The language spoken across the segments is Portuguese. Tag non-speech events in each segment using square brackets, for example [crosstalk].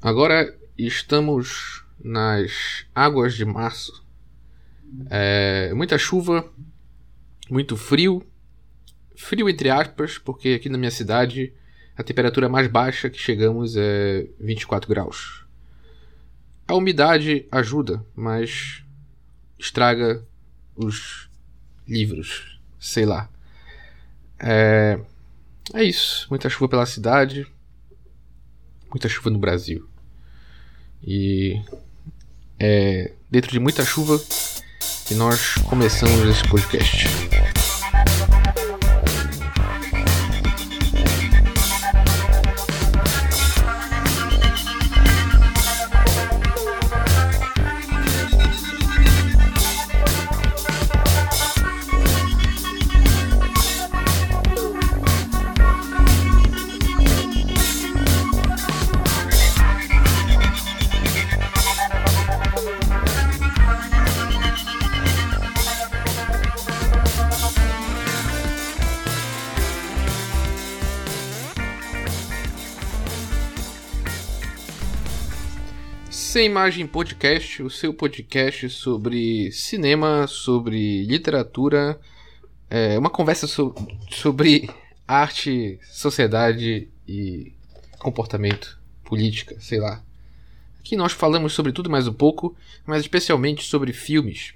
Agora estamos nas águas de março. É, muita chuva, muito frio. Frio entre aspas, porque aqui na minha cidade a temperatura mais baixa que chegamos é 24 graus. A umidade ajuda, mas estraga os livros, sei lá. É, é isso. Muita chuva pela cidade, muita chuva no Brasil. E é dentro de muita chuva que nós começamos esse podcast. Sem Imagem Podcast, o seu podcast sobre cinema, sobre literatura, é, uma conversa so sobre arte, sociedade e comportamento, política, sei lá. Aqui nós falamos sobre tudo mais um pouco, mas especialmente sobre filmes.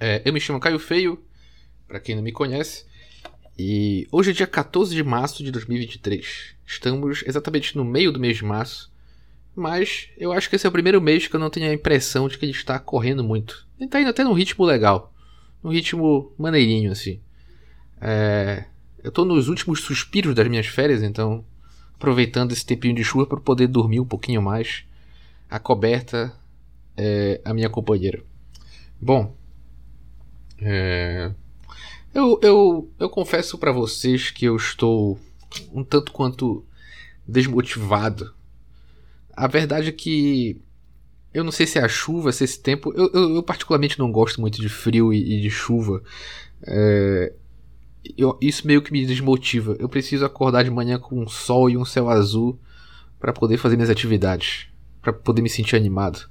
É, eu me chamo Caio Feio, para quem não me conhece, e hoje é dia 14 de março de 2023. Estamos exatamente no meio do mês de março. Mas eu acho que esse é o primeiro mês que eu não tenho a impressão de que ele está correndo muito. Ele está indo até num ritmo legal. Num ritmo maneirinho, assim. É... Eu estou nos últimos suspiros das minhas férias, então. Aproveitando esse tempinho de chuva para poder dormir um pouquinho mais. A coberta é a minha companheira. Bom. É... Eu, eu, eu confesso para vocês que eu estou um tanto quanto desmotivado a verdade é que eu não sei se é a chuva, se é esse tempo. Eu, eu, eu particularmente não gosto muito de frio e, e de chuva. É, eu, isso meio que me desmotiva. Eu preciso acordar de manhã com um sol e um céu azul para poder fazer minhas atividades, para poder me sentir animado.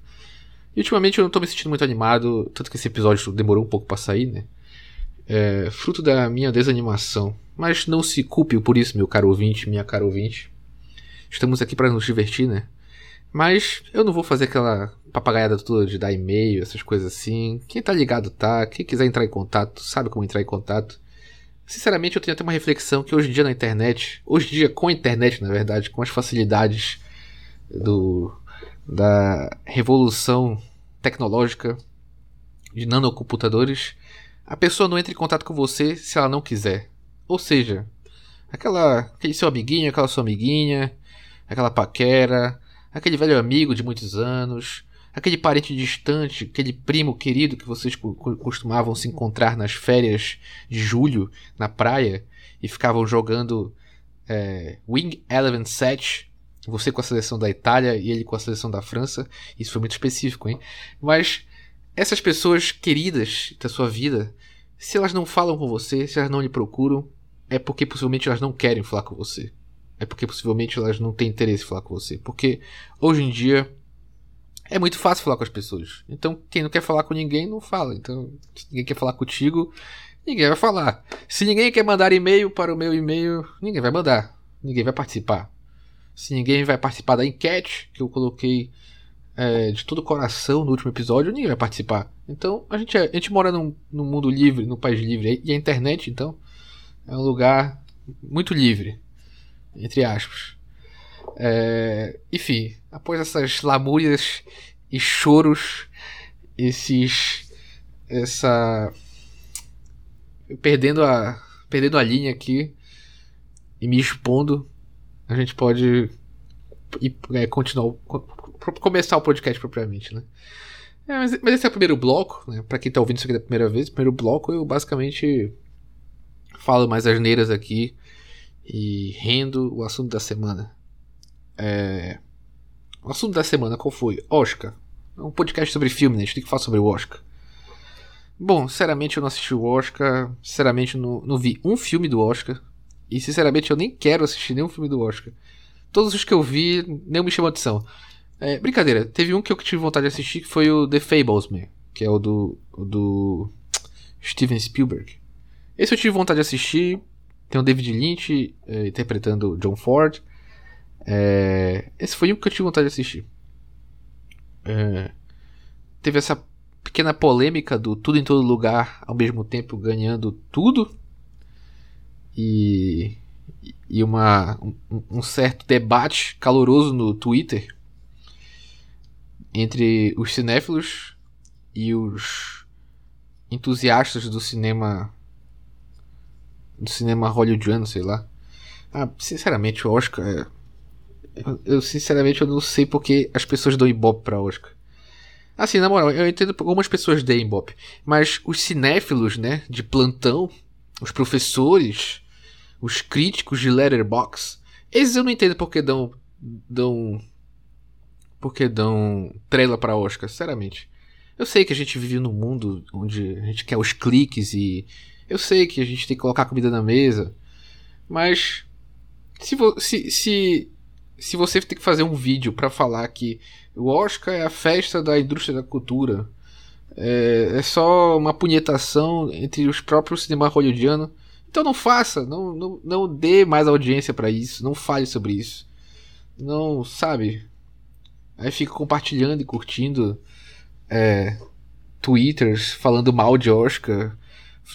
E ultimamente eu não tô me sentindo muito animado, tanto que esse episódio demorou um pouco para sair, né? É, fruto da minha desanimação. Mas não se culpe por isso, meu caro ouvinte, minha caro ouvinte. Estamos aqui para nos divertir, né? Mas eu não vou fazer aquela papagaiada toda de dar e-mail, essas coisas assim. Quem tá ligado tá. Quem quiser entrar em contato, sabe como entrar em contato. Sinceramente, eu tenho até uma reflexão que hoje em dia na internet, hoje em dia com a internet, na verdade, com as facilidades do da revolução tecnológica de nanocomputadores, a pessoa não entra em contato com você se ela não quiser. Ou seja, aquela aquele seu amiguinho, aquela sua amiguinha, aquela paquera, aquele velho amigo de muitos anos, aquele parente distante, aquele primo querido que vocês costumavam se encontrar nas férias de julho na praia e ficavam jogando é, Wing Eleven 7, você com a seleção da Itália e ele com a seleção da França. Isso foi muito específico, hein? Mas essas pessoas queridas da sua vida, se elas não falam com você, se elas não lhe procuram, é porque possivelmente elas não querem falar com você é porque possivelmente elas não têm interesse em falar com você. Porque hoje em dia é muito fácil falar com as pessoas. Então, quem não quer falar com ninguém, não fala. Então, se ninguém quer falar contigo, ninguém vai falar. Se ninguém quer mandar e-mail para o meu e-mail, ninguém vai mandar. Ninguém vai participar. Se ninguém vai participar da enquete que eu coloquei é, de todo o coração no último episódio, ninguém vai participar. Então, a gente, é, a gente mora num, num mundo livre, num país livre. E a internet, então, é um lugar muito livre entre aspas. É, enfim, após essas lamúrias e choros, esses. essa. perdendo a. perdendo a linha aqui e me expondo, a gente pode ir, é, continuar. começar o podcast propriamente, né? É, mas, mas, esse é o primeiro bloco, né? Pra quem tá ouvindo isso aqui da primeira vez, primeiro bloco eu basicamente falo mais asneiras aqui e rendo o assunto da semana. É... O assunto da semana qual foi? Oscar. É um podcast sobre filme, né? A gente tem que falar sobre o Oscar. Bom, sinceramente eu não assisti o Oscar. Sinceramente não, não vi um filme do Oscar. E sinceramente eu nem quero assistir nenhum filme do Oscar. todos os que eu vi, nenhum me chamou atenção. É, brincadeira, teve um que eu tive vontade de assistir que foi o The Fablesman, que é o do, o do Steven Spielberg. Esse eu tive vontade de assistir. Tem o David Lynch é, interpretando John Ford. É, esse foi um que eu tive vontade de assistir. É, teve essa pequena polêmica do tudo em todo lugar ao mesmo tempo ganhando tudo. E, e uma, um, um certo debate caloroso no Twitter entre os cinéfilos e os entusiastas do cinema do cinema hollywoodiano, sei lá. Ah, sinceramente, o Oscar é... eu, eu, sinceramente eu não sei porque as pessoas dão ibope pra Oscar. Assim, na moral, eu entendo algumas pessoas deem ibope, mas os cinéfilos, né, de plantão, os professores, os críticos de Letterbox, esses eu não entendo porque dão dão porque dão trela para Oscar, sinceramente. Eu sei que a gente vive num mundo onde a gente quer os cliques e eu sei que a gente tem que colocar comida na mesa, mas se, se, se, se você tem que fazer um vídeo para falar que o Oscar é a festa da indústria da cultura, é, é só uma punhetação entre os próprios cinema hollywoodiano, então não faça, não, não, não dê mais audiência para isso, não fale sobre isso. Não, sabe? Aí fica compartilhando e curtindo é, twitters falando mal de Oscar,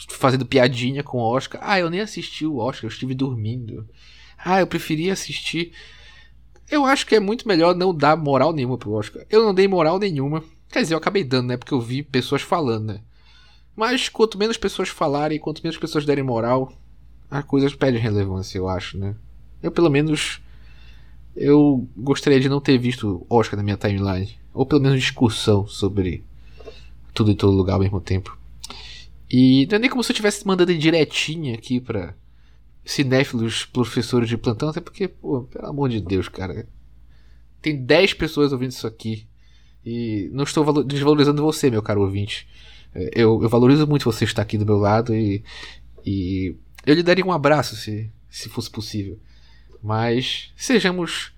fazendo piadinha com o Oscar. Ah, eu nem assisti o Oscar, eu estive dormindo. Ah, eu preferia assistir. Eu acho que é muito melhor não dar moral nenhuma pro Oscar. Eu não dei moral nenhuma. Quer dizer, eu acabei dando, né? Porque eu vi pessoas falando, né? Mas quanto menos pessoas falarem, quanto menos pessoas derem moral, a coisa perde relevância, eu acho, né? Eu, pelo menos, eu gostaria de não ter visto Oscar na minha timeline. Ou pelo menos discussão sobre tudo em todo lugar ao mesmo tempo. E não é nem como se eu estivesse mandando direitinho aqui pra cinéfilos professores de plantão, até porque, pô, pelo amor de Deus, cara. Tem 10 pessoas ouvindo isso aqui. E não estou desvalorizando você, meu caro ouvinte. É, eu, eu valorizo muito você estar aqui do meu lado e, e eu lhe daria um abraço se, se fosse possível. Mas sejamos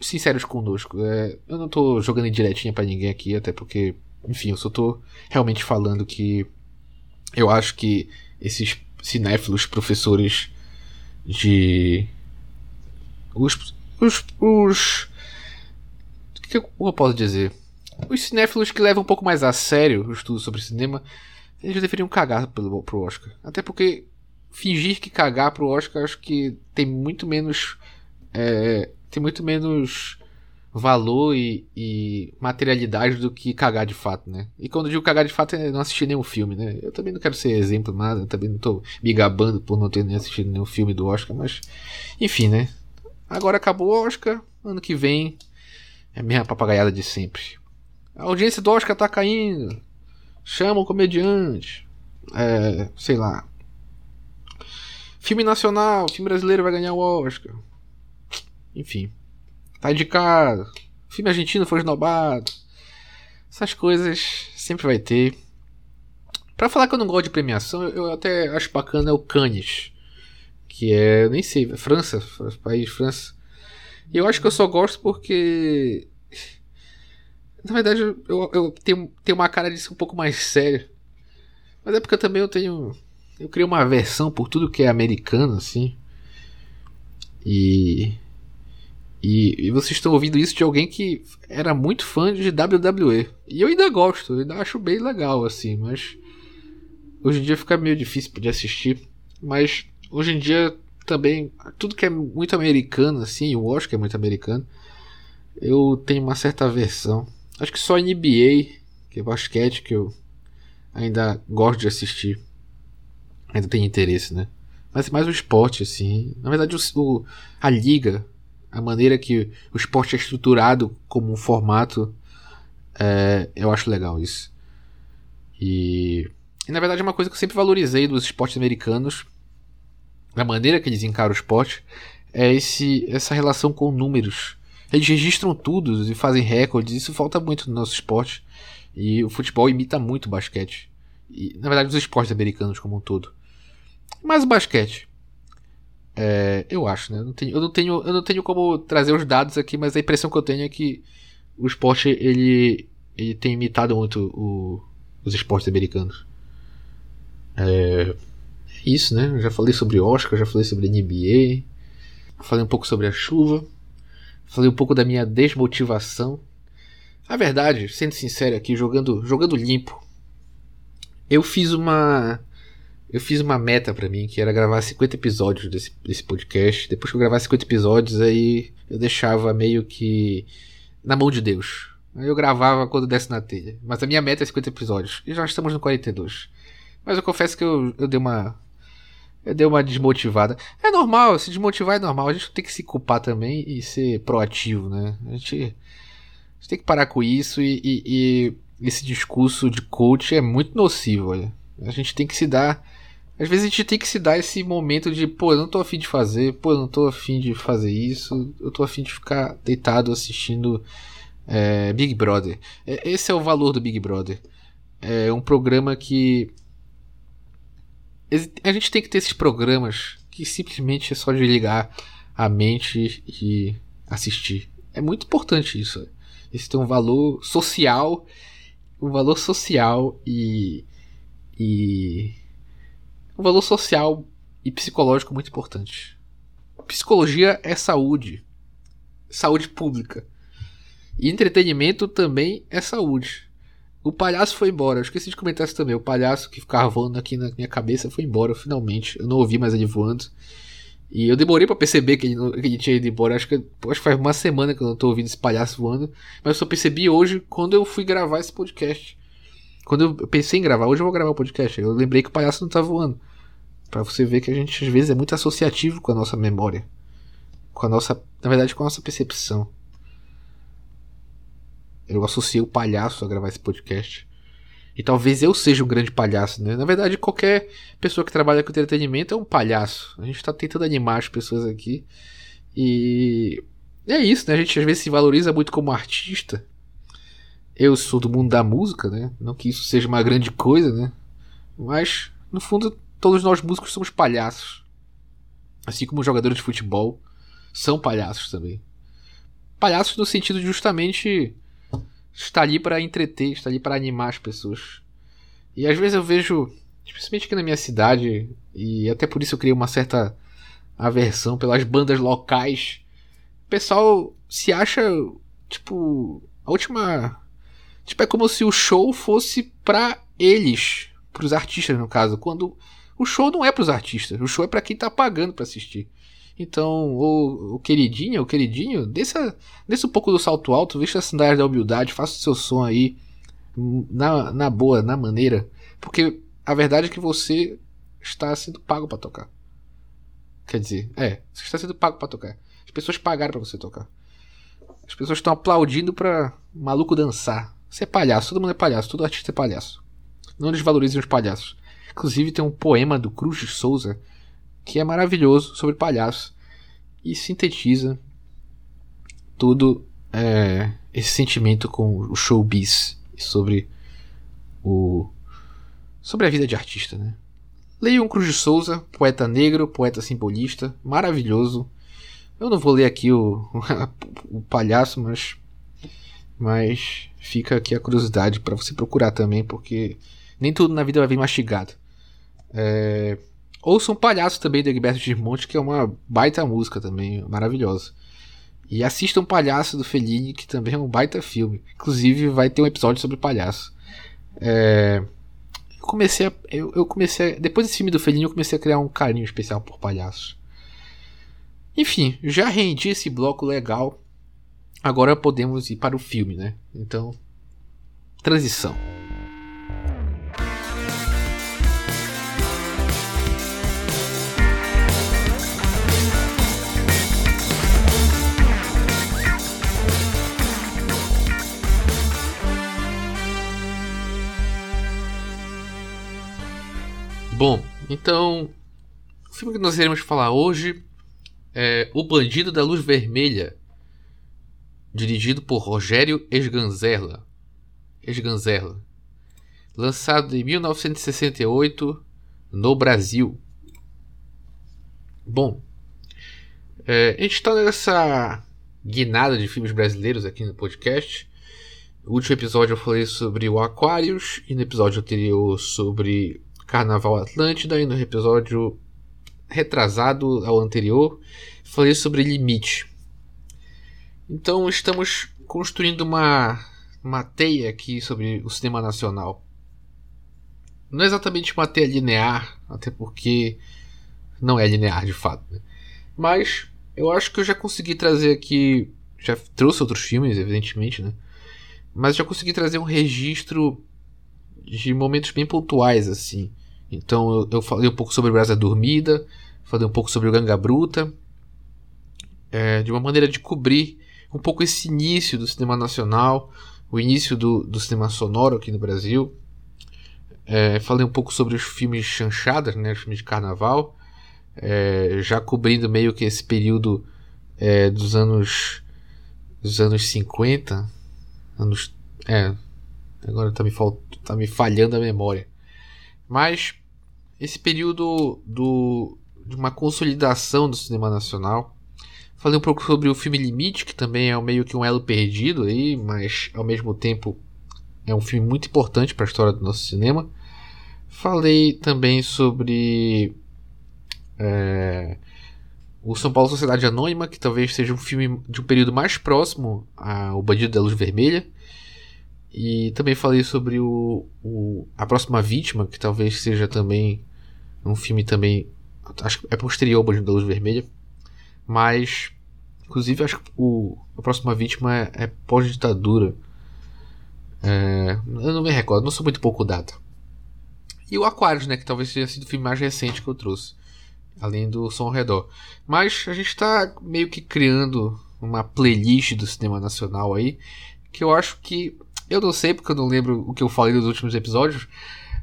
sinceros conosco. É, eu não tô jogando direitinha para ninguém aqui, até porque, enfim, eu só tô realmente falando que eu acho que esses cinéfilos professores de. Os. Os. os o que eu posso dizer? Os cinéfilos que levam um pouco mais a sério o estudo sobre cinema, eles deveriam cagar pelo, pro Oscar. Até porque fingir que cagar pro Oscar acho que tem muito menos. É, tem muito menos valor e, e, materialidade do que cagar de fato, né? E quando eu digo cagar de fato é não assistir nenhum filme, né? Eu também não quero ser exemplo nada, eu também não tô me gabando por não ter nem assistido nenhum filme do Oscar, mas enfim, né? Agora acabou o Oscar, ano que vem é a minha papagaiada de sempre. A audiência do Oscar tá caindo. Chama o comediante. É, sei lá. Filme nacional, filme brasileiro vai ganhar o Oscar. Enfim. Tá indicado. Filme argentino foi esnobado. Essas coisas sempre vai ter. Pra falar que eu não gosto de premiação, eu até acho bacana o Cannes. Que é, nem sei, é França, país França. E eu acho que eu só gosto porque. Na verdade, eu, eu tenho, tenho uma cara de ser um pouco mais sério. Mas é porque também eu tenho eu criei uma versão por tudo que é americano, assim. E, e, e. vocês estão ouvindo isso de alguém que era muito fã de WWE. E eu ainda gosto, eu ainda acho bem legal, assim, mas. Hoje em dia fica meio difícil de assistir. Mas hoje em dia também. Tudo que é muito americano, assim, eu acho que é muito americano. Eu tenho uma certa aversão. Acho que só NBA, que é basquete, que eu ainda gosto de assistir ainda tem interesse, né? Mas mais o esporte, assim. Na verdade, o, o, a liga, a maneira que o esporte é estruturado como um formato, é, eu acho legal isso. E, e, na verdade é uma coisa que eu sempre valorizei dos esportes americanos, da maneira que eles encaram o esporte, é esse, essa relação com números. Eles registram tudo e fazem recordes, isso falta muito no nosso esporte. E o futebol imita muito o basquete. E, na verdade, os esportes americanos como um todo. Mas o basquete. É, eu acho, né? Eu não, tenho, eu, não tenho, eu não tenho como trazer os dados aqui, mas a impressão que eu tenho é que o esporte ele, ele tem imitado muito o, os esportes americanos. É, é isso, né? Eu já falei sobre Oscar, já falei sobre NBA, falei um pouco sobre a chuva, falei um pouco da minha desmotivação. A verdade, sendo sincero aqui, jogando, jogando limpo, eu fiz uma eu fiz uma meta para mim, que era gravar 50 episódios desse, desse podcast. Depois que eu gravasse 50 episódios, aí eu deixava meio que na mão de Deus. Aí eu gravava quando desse na telha. Mas a minha meta é 50 episódios. E já estamos no 42. Mas eu confesso que eu, eu dei uma. Eu dei uma desmotivada. É normal, se desmotivar é normal. A gente tem que se culpar também e ser proativo, né? A gente, a gente tem que parar com isso e, e, e esse discurso de coach é muito nocivo, olha. A gente tem que se dar às vezes a gente tem que se dar esse momento de, pô, eu não tô afim de fazer, pô, eu não tô afim de fazer isso, eu tô afim de ficar deitado assistindo é, Big Brother. É, esse é o valor do Big Brother. É um programa que. A gente tem que ter esses programas que simplesmente é só de ligar a mente e assistir. É muito importante isso. Isso tem um valor social, um valor social e. e um valor social e psicológico muito importante. Psicologia é saúde, saúde pública. E entretenimento também é saúde. O palhaço foi embora. Eu esqueci de comentar isso também. O palhaço que ficava voando aqui na minha cabeça foi embora, finalmente. Eu não ouvi mais ele voando. E eu demorei para perceber que ele, não, que ele, tinha ido embora. Acho que, acho que faz uma semana que eu não tô ouvindo esse palhaço voando. Mas eu só percebi hoje quando eu fui gravar esse podcast. Quando eu pensei em gravar, hoje eu vou gravar o podcast. Eu lembrei que o palhaço não tá voando. Para você ver que a gente às vezes é muito associativo com a nossa memória. Com a nossa. Na verdade, com a nossa percepção. Eu associei o palhaço a gravar esse podcast. E talvez eu seja um grande palhaço, né? Na verdade, qualquer pessoa que trabalha com entretenimento é um palhaço. A gente tá tentando animar as pessoas aqui. E. é isso, né? A gente às vezes se valoriza muito como artista eu sou do mundo da música, né? Não que isso seja uma grande coisa, né? Mas, no fundo, todos nós músicos somos palhaços. Assim como jogadores de futebol são palhaços também. Palhaços no sentido de justamente estar ali para entreter, estar ali para animar as pessoas. E às vezes eu vejo, especialmente aqui na minha cidade, e até por isso eu criei uma certa aversão pelas bandas locais. O pessoal se acha, tipo, a última Tipo, é como se o show fosse para eles, para os artistas no caso, quando o show não é para os artistas, o show é para quem tá pagando para assistir. Então, o, o queridinho, o queridinho, desça, desça um pouco do salto alto, vista as sandálias da humildade, faça o seu som aí na, na boa, na maneira, porque a verdade é que você está sendo pago para tocar. Quer dizer, é, você está sendo pago para tocar. As pessoas pagaram para você tocar. As pessoas estão aplaudindo para maluco dançar. Você é palhaço, todo mundo é palhaço, todo artista é palhaço. Não desvalorizem os palhaços. Inclusive tem um poema do Cruz de Souza que é maravilhoso sobre palhaços e sintetiza todo é, esse sentimento com o showbiz sobre o sobre a vida de artista, né? Leiam Cruz de Souza, poeta negro, poeta simbolista, maravilhoso. Eu não vou ler aqui o, [laughs] o palhaço, mas mas fica aqui a curiosidade para você procurar também, porque nem tudo na vida vai vir mastigado. É... Ouçam um Palhaço também do Egberto Gismonte, que é uma baita música também, maravilhosa. E assistam Palhaço do Fellini, que também é um baita filme. Inclusive vai ter um episódio sobre palhaço. É... Eu comecei a, eu, eu comecei a, depois desse filme do Fellini eu comecei a criar um carinho especial por palhaços. Enfim, já rendi esse bloco legal Agora podemos ir para o filme, né? Então, transição. Bom, então o filme que nós iremos falar hoje é O Bandido da Luz Vermelha, dirigido por Rogério Esganzerla. Esganzerla. Lançado em 1968 no Brasil. Bom, É, a gente está nessa guinada de filmes brasileiros aqui no podcast. No último episódio eu falei sobre o Aquarius, e no episódio anterior sobre Carnaval Atlântida, e no episódio retrasado ao anterior falei sobre Limite. Então estamos construindo uma, uma teia aqui sobre o cinema nacional. Não é exatamente uma teia linear, até porque não é linear de fato. Né? Mas eu acho que eu já consegui trazer aqui. Já trouxe outros filmes, evidentemente, né? Mas já consegui trazer um registro de momentos bem pontuais, assim. Então eu, eu falei um pouco sobre Brasa Dormida, falei um pouco sobre o Ganga Bruta, é, de uma maneira de cobrir um pouco esse início do cinema nacional, o início do, do cinema sonoro aqui no Brasil. É, falei um pouco sobre os filmes chanchadas, né, os filmes de carnaval, é, já cobrindo meio que esse período é, dos anos dos anos 50, anos é, agora está me, tá me falhando a memória, mas esse período do, de uma consolidação do cinema nacional Falei um pouco sobre o filme Limite, que também é meio que um elo perdido aí, mas ao mesmo tempo é um filme muito importante para a história do nosso cinema. Falei também sobre é, o São Paulo Sociedade Anônima, que talvez seja um filme de um período mais próximo ao Bandido da Luz Vermelha. E também falei sobre o, o, A Próxima Vítima, que talvez seja também um filme também. Acho que é posterior ao Bandido da Luz Vermelha. Mas, inclusive, acho que o, a próxima vítima é, é pós-ditadura. É, eu não me recordo, não sou muito pouco data. E o Aquarius, né? Que talvez tenha sido o filme mais recente que eu trouxe. Além do Som ao Redor. Mas a gente está meio que criando uma playlist do cinema nacional aí. Que eu acho que. Eu não sei porque eu não lembro o que eu falei nos últimos episódios.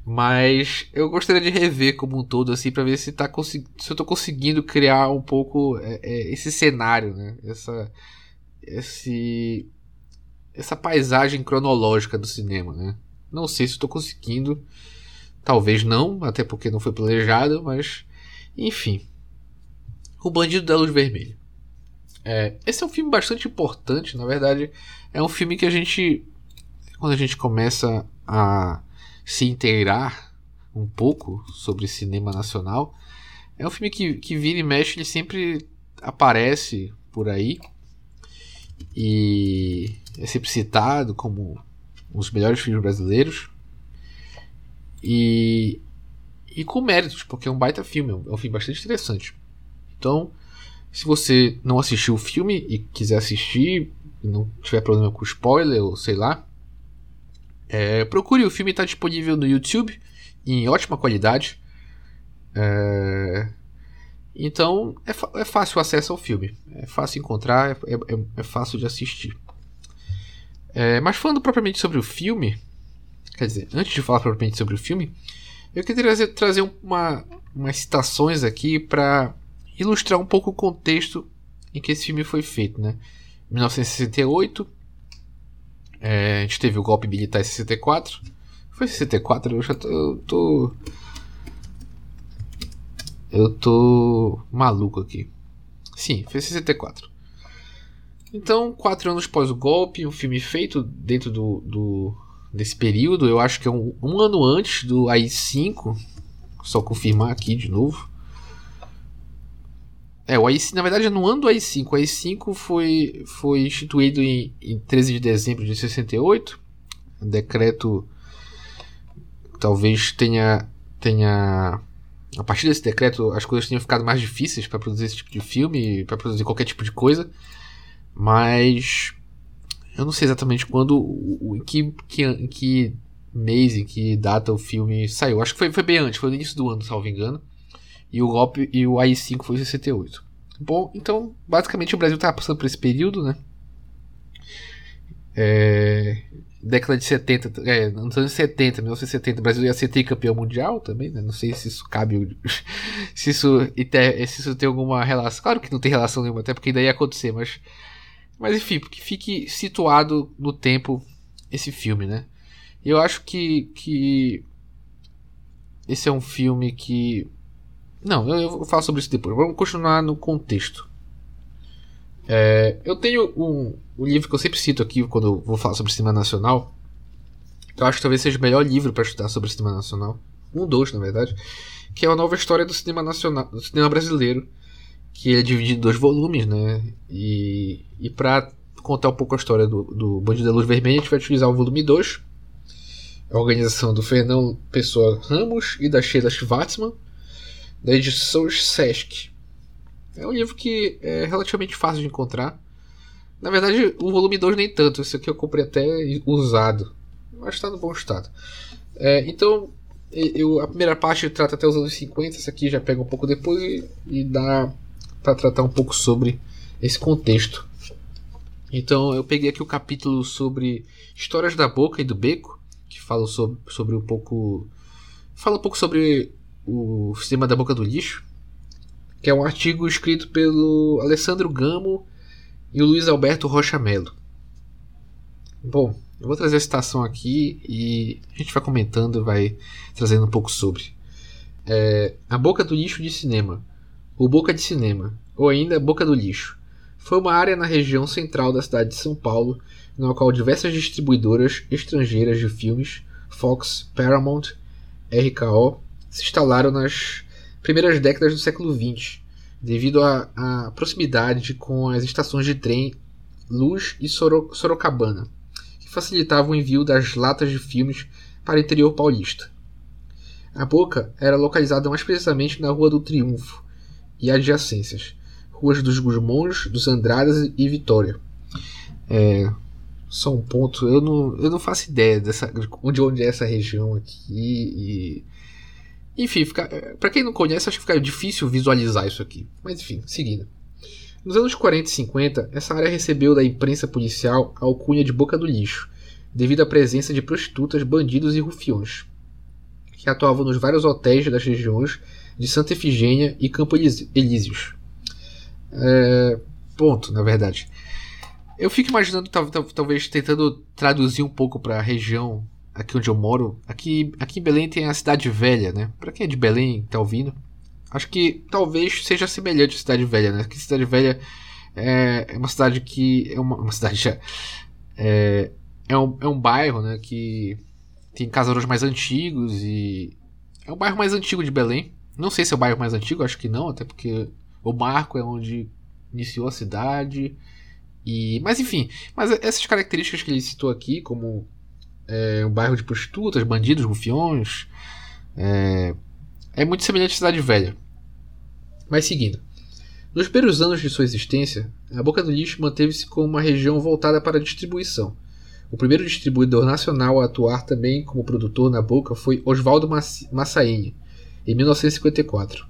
Mas eu gostaria de rever como um todo, assim, para ver se, tá se eu tô conseguindo criar um pouco é, é, esse cenário, né? Essa, esse, essa paisagem cronológica do cinema, né? Não sei se estou conseguindo. Talvez não, até porque não foi planejado, mas. Enfim. O Bandido da Luz Vermelha. É, esse é um filme bastante importante, na verdade. É um filme que a gente. Quando a gente começa a se inteirar um pouco sobre cinema nacional. É um filme que, que vira e mexe, ele sempre aparece por aí e é sempre citado como um dos melhores filmes brasileiros e, e com méritos, porque é um baita filme, é um filme bastante interessante. Então, se você não assistiu o filme e quiser assistir, não tiver problema com spoiler ou sei lá, é, procure, o filme está disponível no YouTube em ótima qualidade. É, então é, é, fácil o acesso ao filme, é fácil encontrar, é, é, é fácil de assistir. É, mas falando propriamente sobre o filme, quer dizer, antes de falar propriamente sobre o filme, eu queria trazer, trazer uma, umas citações aqui para ilustrar um pouco o contexto em que esse filme foi feito. Né? 1968, é, a gente teve o golpe militar em 64. Foi 64? Eu já tô. Eu tô, eu tô maluco aqui. Sim, foi 64. Então, quatro anos após o golpe, um filme feito dentro do, do desse período, eu acho que é um, um ano antes do AI-5, só confirmar aqui de novo. É, o AI, na verdade, é no ano do AI-5. O AI-5 foi, foi instituído em, em 13 de dezembro de 68. Um decreto talvez tenha tenha a partir desse decreto as coisas tenham ficado mais difíceis para produzir esse tipo de filme, para produzir qualquer tipo de coisa. Mas eu não sei exatamente quando, em que, que, em que mês, em que data o filme saiu. Acho que foi, foi bem antes, foi no início do ano, salvo engano. E o golpe e o AI-5 foi em 68. Bom, então, basicamente o Brasil estava passando por esse período, né? É, década de 70, é, nos anos 70, 1970, o Brasil ia ser tricampeão mundial também, né? Não sei se isso cabe, [laughs] se isso, se isso tem alguma relação. Claro que não tem relação nenhuma, até porque ainda ia acontecer, mas, mas enfim, que fique situado no tempo esse filme, né? Eu acho que, que esse é um filme que não, eu, eu falo sobre isso depois. Vamos continuar no contexto. É, eu tenho um, um, livro que eu sempre cito aqui quando eu vou falar sobre cinema nacional. Eu acho que talvez seja o melhor livro para estudar sobre cinema nacional. Um dos, na verdade. Que é a nova história do cinema nacional, do cinema brasileiro. Que é dividido em dois volumes, né? E, e para contar um pouco a história do, do Bandido da Luz Vermelha, a gente vai utilizar o volume 2. A organização do Fernão Pessoa Ramos e da Sheila Schwartzman. Da edição Sesc. É um livro que é relativamente fácil de encontrar. Na verdade, o volume 2 nem tanto. Esse aqui eu comprei até usado. Mas está no bom estado. É, então, eu, a primeira parte trata até os anos 50. Essa aqui já pega um pouco depois e, e dá para tratar um pouco sobre esse contexto. Então, eu peguei aqui o capítulo sobre Histórias da Boca e do Beco, que fala sobre, sobre um pouco. Fala um pouco sobre o sistema da boca do lixo que é um artigo escrito pelo Alessandro Gamo e o Luiz Alberto Rocha Melo. Bom, eu vou trazer a citação aqui e a gente vai comentando, vai trazendo um pouco sobre. É, a Boca do Lixo de Cinema, o Boca de Cinema, ou ainda Boca do Lixo, foi uma área na região central da cidade de São Paulo, na qual diversas distribuidoras estrangeiras de filmes, Fox, Paramount, RKO, se instalaram nas primeiras décadas do século XX, devido à proximidade com as estações de trem Luz e Soro Sorocabana, que facilitavam o envio das latas de filmes para o interior paulista. A boca era localizada mais precisamente na Rua do Triunfo e adjacências, ruas dos Gusmões, dos Andradas e Vitória. É, só um ponto, eu não, eu não faço ideia dessa, de onde é essa região aqui e enfim, fica, eh, para quem não conhece, acho que fica difícil visualizar isso aqui. Mas enfim, seguindo. Nos anos 40 e 50, essa área recebeu da imprensa policial a alcunha de Boca do Lixo, devido à presença de prostitutas, bandidos e rufiões, que atuavam nos vários hotéis das regiões de Santa Efigênia e Campo Elíseos. É, ponto, na verdade. Eu fico imaginando, talvez tentando traduzir um pouco para a região aqui onde eu moro, aqui, aqui em Belém tem a Cidade Velha, né? Pra quem é de Belém tá ouvindo, acho que talvez seja semelhante à Cidade Velha, né? Que Cidade Velha é, é uma cidade que. É uma, uma cidade já. É, é, um, é um bairro, né? Que tem casarões mais antigos e. É o bairro mais antigo de Belém. Não sei se é o bairro mais antigo, acho que não, até porque o Marco é onde iniciou a cidade. E, mas enfim, mas essas características que ele citou aqui, como é um bairro de prostitutas, bandidos, rufiões. É, é muito semelhante à Cidade Velha. Mas seguindo. Nos primeiros anos de sua existência, a Boca do Lixo manteve-se como uma região voltada para a distribuição. O primeiro distribuidor nacional a atuar também como produtor na Boca foi Oswaldo Massaini, em 1954.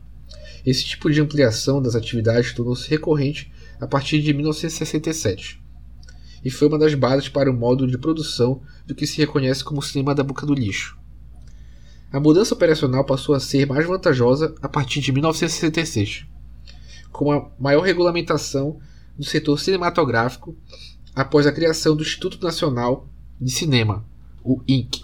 Esse tipo de ampliação das atividades tornou-se recorrente a partir de 1967 e foi uma das bases para o modo de produção do que se reconhece como cinema da boca do lixo. A mudança operacional passou a ser mais vantajosa a partir de 1966, com a maior regulamentação do setor cinematográfico após a criação do Instituto Nacional de Cinema, o INC.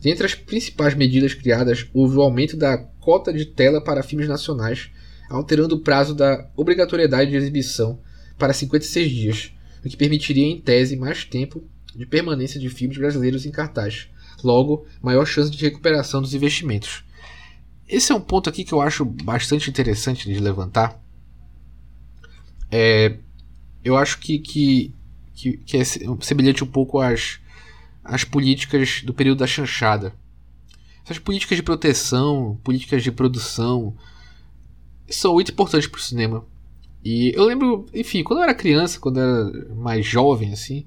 Dentre as principais medidas criadas, houve o aumento da cota de tela para filmes nacionais, alterando o prazo da obrigatoriedade de exibição para 56 dias, o que permitiria, em tese, mais tempo de permanência de filmes brasileiros em cartaz. Logo, maior chance de recuperação dos investimentos. Esse é um ponto aqui que eu acho bastante interessante de levantar. É, eu acho que, que, que, que é semelhante um pouco às, às políticas do período da chanchada. Essas políticas de proteção, políticas de produção, são muito importantes para o cinema. E eu lembro, enfim, quando eu era criança, quando eu era mais jovem, assim,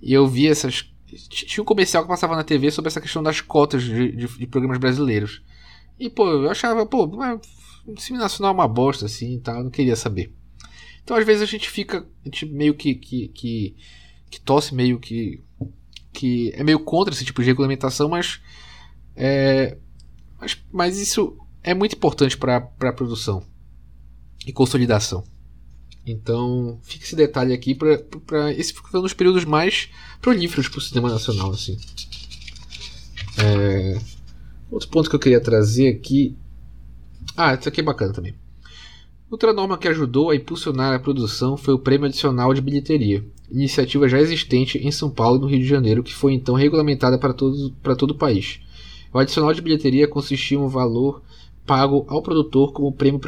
e eu via essas. Tinha um comercial que passava na TV sobre essa questão das cotas de, de, de programas brasileiros. E, pô, eu achava, pô, cinema nacional é uma bosta, assim e tal, eu não queria saber. Então, às vezes, a gente fica, a gente meio que, que, que, que tosse meio que. que é meio contra esse tipo de regulamentação, mas. É, mas, mas isso é muito importante para a produção e consolidação. Então, fica esse detalhe aqui para esse foi um dos períodos mais prolíferos para o cinema nacional, assim. É, outro ponto que eu queria trazer aqui, ah, isso aqui é bacana também. Outra norma que ajudou a impulsionar a produção foi o Prêmio Adicional de Bilheteria, iniciativa já existente em São Paulo e no Rio de Janeiro, que foi então regulamentada para, todos, para todo o país. O adicional de bilheteria consistia em um valor pago ao produtor como prêmio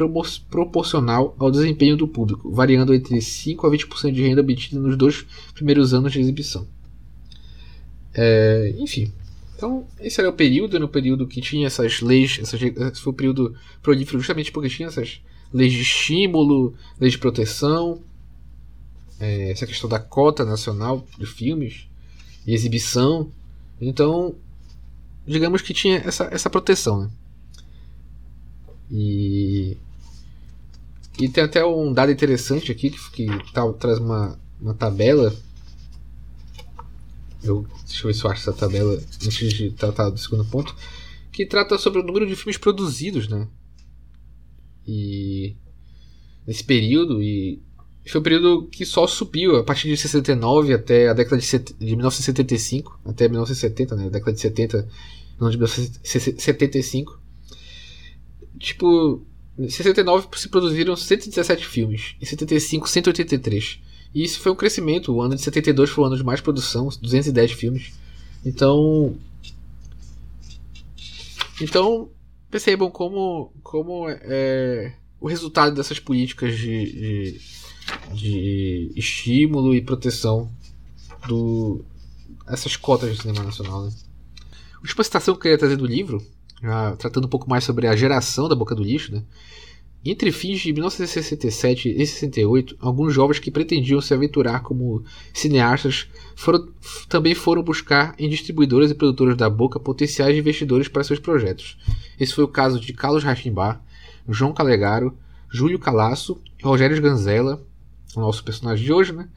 proporcional ao desempenho do público, variando entre 5 a 20% de renda obtida nos dois primeiros anos de exibição. É, enfim, então esse era o período, no período que tinha essas leis, essas, esse foi o período prolífero justamente porque tinha essas leis de estímulo, leis de proteção, é, essa questão da cota nacional de filmes e exibição. Então, digamos que tinha essa, essa proteção. Né? E, e tem até um dado interessante aqui que, que tá, traz uma, uma tabela. Eu, deixa eu ver se eu acho essa tabela antes de tratar do segundo ponto. Que trata sobre o número de filmes produzidos, né? E nesse período e foi um período que só subiu a partir de 69 até a década de, de 1975 até 1970, né? A década de 70, não de 1975. Tipo, em 69 se produziram 117 filmes, em 75 183. E isso foi um crescimento. O ano de 72 foi o ano de mais produção, 210 filmes. Então, então percebam como, como é, o resultado dessas políticas de, de, de estímulo e proteção do essas cotas de cinema nacional. Né? A citação que eu queria trazer do livro, já tratando um pouco mais sobre a geração da Boca do Lixo, né? Entre fins de 1967 e 68, alguns jovens que pretendiam se aventurar como cineastas foram, também foram buscar em distribuidoras e produtoras da Boca potenciais investidores para seus projetos. Esse foi o caso de Carlos Rachimbar, João Calegaro, Júlio Calasso, Rogério Ganzella, o nosso personagem de hoje, né?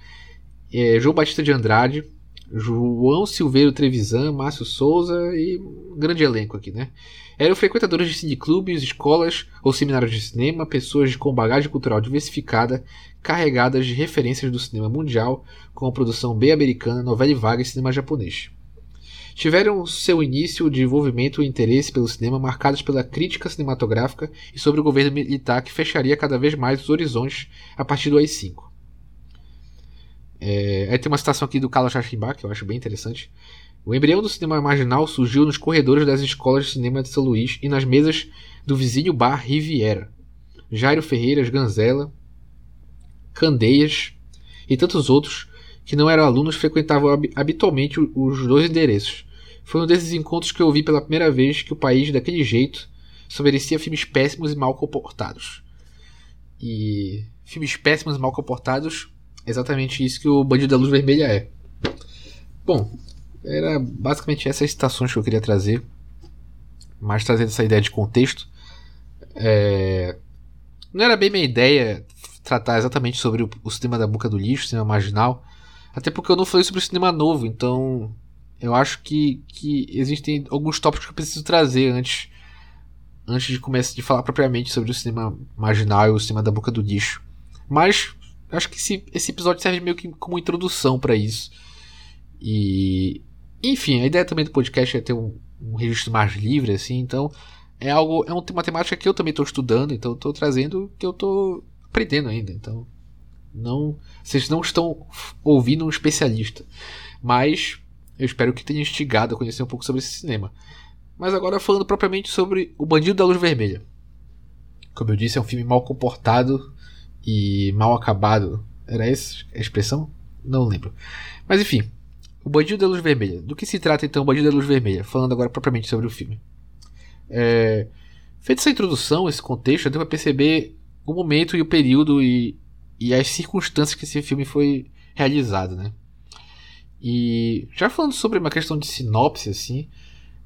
É, João Batista de Andrade, João Silveiro Trevisan, Márcio Souza e um grande elenco aqui, né? Eram frequentadores de cineclubes, escolas ou seminários de cinema, pessoas com bagagem cultural diversificada, carregadas de referências do cinema mundial, com a produção bem americana, novela e vaga e cinema japonês. Tiveram seu início de envolvimento e interesse pelo cinema marcados pela crítica cinematográfica e sobre o governo militar que fecharia cada vez mais os horizontes a partir do AI-5. É, aí tem uma citação aqui do Carlos Schachibach, que eu acho bem interessante. O embrião do cinema marginal surgiu nos corredores das escolas de cinema de São Luís e nas mesas do vizinho bar Riviera. Jairo Ferreiras, Ganzela, Candeias e tantos outros que não eram alunos frequentavam habitualmente os dois endereços. Foi um desses encontros que eu vi pela primeira vez que o país, daquele jeito, só merecia filmes péssimos e mal comportados. E filmes péssimos e mal comportados exatamente isso que o Bandido da Luz Vermelha é. Bom, era basicamente essas citações que eu queria trazer, mas trazendo essa ideia de contexto. É... Não era bem minha ideia tratar exatamente sobre o, o cinema da boca do lixo, cinema marginal, até porque eu não falei sobre o cinema novo, então eu acho que, que existem alguns tópicos que eu preciso trazer antes antes de começar de falar propriamente sobre o cinema marginal e o cinema da boca do lixo. Mas acho que esse, esse episódio serve meio que como introdução para isso. E. Enfim, a ideia também do podcast é ter um, um registro mais livre, assim, então. É algo. É uma temática que eu também estou estudando, então estou trazendo que eu estou aprendendo ainda. Então. Não. Vocês não estão ouvindo um especialista. Mas eu espero que tenha instigado a conhecer um pouco sobre esse cinema. Mas agora falando propriamente sobre O Bandido da Luz Vermelha. Como eu disse, é um filme mal comportado e mal acabado. Era essa a expressão? Não lembro. Mas enfim, O Bandido da Luz Vermelha. Do que se trata então O Bandido da Luz Vermelha? Falando agora propriamente sobre o filme. É... Feita essa introdução, esse contexto, deu para perceber o momento e o período e, e as circunstâncias que esse filme foi realizado, né? E já falando sobre uma questão de sinopse, assim,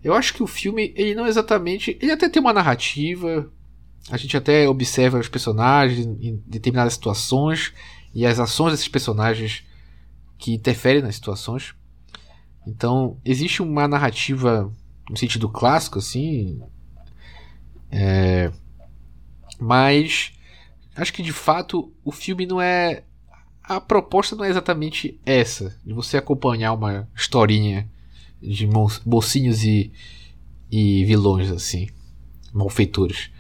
eu acho que o filme, ele não exatamente. Ele até tem uma narrativa, a gente até observa os personagens em determinadas situações e as ações desses personagens que interferem nas situações. Então, existe uma narrativa no sentido clássico, assim. É, mas acho que de fato o filme não é. A proposta não é exatamente essa, de você acompanhar uma historinha de mocinhos e, e vilões, assim, malfeitores.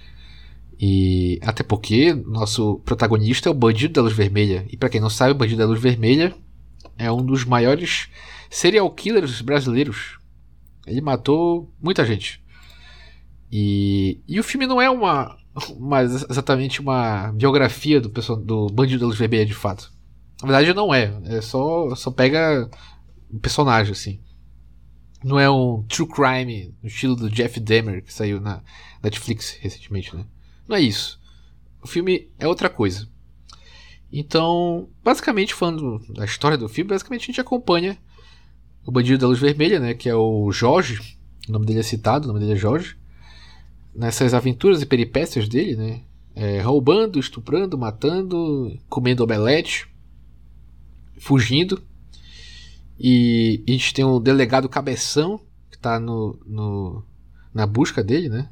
E até porque nosso protagonista é o Bandido da Luz Vermelha. E para quem não sabe, o Bandido da Luz Vermelha é um dos maiores serial killers brasileiros. Ele matou muita gente. E, e o filme não é uma, uma exatamente uma biografia do, do Bandido da Luz Vermelha de fato. Na verdade não é. É só, só pega o personagem assim. Não é um true crime no estilo do Jeff Dahmer que saiu na Netflix recentemente, né? Não é isso. O filme é outra coisa. Então, basicamente, falando da história do filme, basicamente a gente acompanha o bandido da luz vermelha, né? Que é o Jorge. O nome dele é citado, o nome dele é Jorge. Nessas aventuras e peripécias dele, né? É, roubando, estuprando, matando, comendo omelete, fugindo. E a gente tem um delegado cabeção que está no, no, na busca dele, né?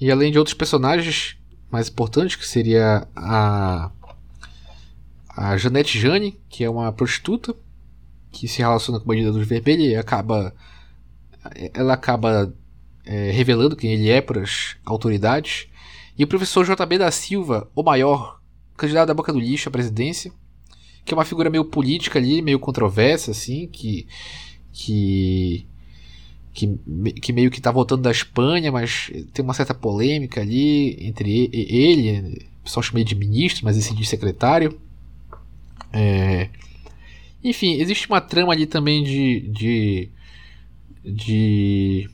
E além de outros personagens mais importantes, que seria a, a Janete Jane, que é uma prostituta, que se relaciona com o bandido da luz vermelha e acaba. Ela acaba é, revelando quem ele é para as autoridades. E o professor JB da Silva, o maior, candidato da boca do lixo à presidência, que é uma figura meio política ali, meio controversa, assim, que. que que, que meio que tá voltando da Espanha, mas tem uma certa polêmica ali entre ele, o pessoal chama ele de ministro, mas esse de secretário. É, enfim, existe uma trama ali também de. de, de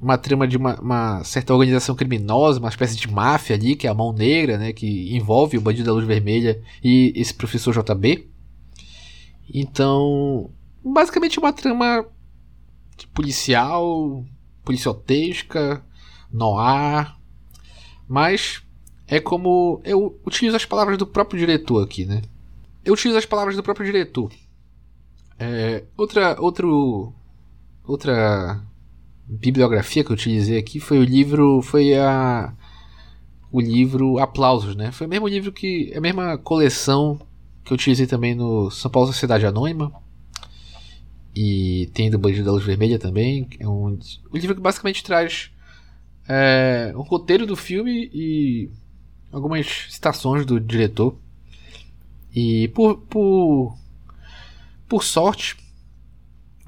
uma trama de uma, uma, certa organização criminosa, uma espécie de máfia ali, que é a Mão Negra, né, que envolve o Bandido da Luz Vermelha e esse professor JB. Então, basicamente uma trama policial, policiotesca, noir, mas é como eu utilizo as palavras do próprio diretor aqui, né? Eu utilizo as palavras do próprio diretor. É, outra, outro, outra bibliografia que eu utilizei aqui foi o livro, foi a o livro Aplausos, né? Foi o mesmo livro que a mesma coleção que eu utilizei também no São Paulo Sociedade Anônima. E tem do Bandido da Luz Vermelha também. É um, um livro que basicamente traz é, um roteiro do filme e algumas citações do diretor. E por, por, por sorte,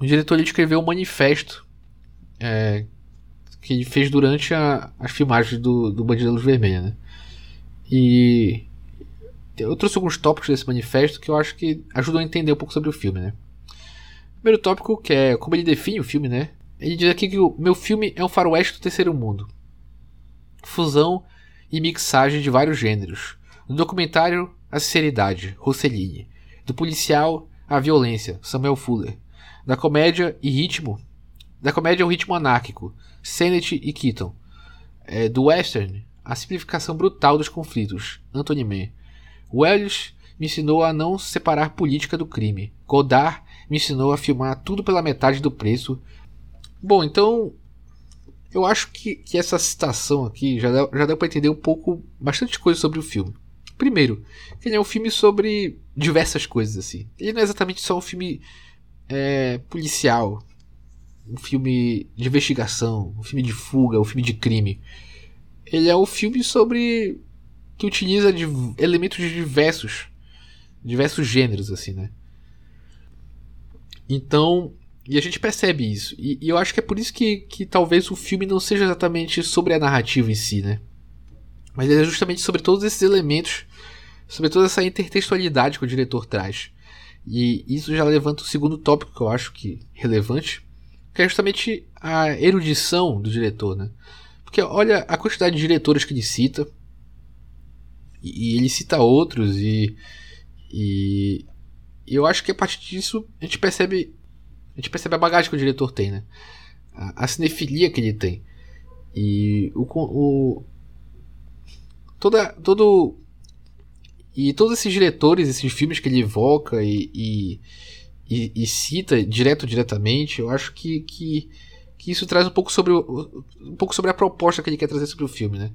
o diretor ele escreveu um manifesto é, que ele fez durante a, as filmagens do, do Bandido da Luz Vermelha. Né? E eu trouxe alguns tópicos desse manifesto que eu acho que ajudam a entender um pouco sobre o filme. Né? Primeiro tópico, que é como ele define o filme, né? Ele diz aqui que o meu filme é um faroeste do terceiro mundo. Fusão e mixagem de vários gêneros. No documentário, a sinceridade, Rossellini. Do policial, a violência, Samuel Fuller. Da comédia e ritmo, da comédia o ritmo anárquico, Sennett e Keaton. É, do western, a simplificação brutal dos conflitos, Anthony Mann. Welles me ensinou a não separar política do crime. Godard me ensinou a filmar tudo pela metade do preço. Bom, então eu acho que, que essa citação aqui já deu, já deu para entender um pouco, bastante coisa sobre o filme. Primeiro, ele é um filme sobre diversas coisas assim. Ele não é exatamente só um filme é, policial, um filme de investigação, um filme de fuga, um filme de crime. Ele é um filme sobre que utiliza elementos de diversos diversos gêneros assim, né? Então, e a gente percebe isso. E, e, eu acho que é por isso que, que talvez o filme não seja exatamente sobre a narrativa em si, né? Mas é justamente sobre todos esses elementos, sobre toda essa intertextualidade que o diretor traz. E isso já levanta o segundo tópico que eu acho que relevante, que é justamente a erudição do diretor, né? Porque olha a quantidade de diretores que ele cita, e, e ele cita outros, e, e e eu acho que a partir disso a gente percebe a gente percebe a bagagem que o diretor tem, né? A, a cinefilia que ele tem. E o, o toda todo e todos esses diretores, esses filmes que ele evoca e, e, e, e cita direto diretamente, eu acho que, que, que, isso traz um pouco sobre o, um pouco sobre a proposta que ele quer trazer sobre o filme, né?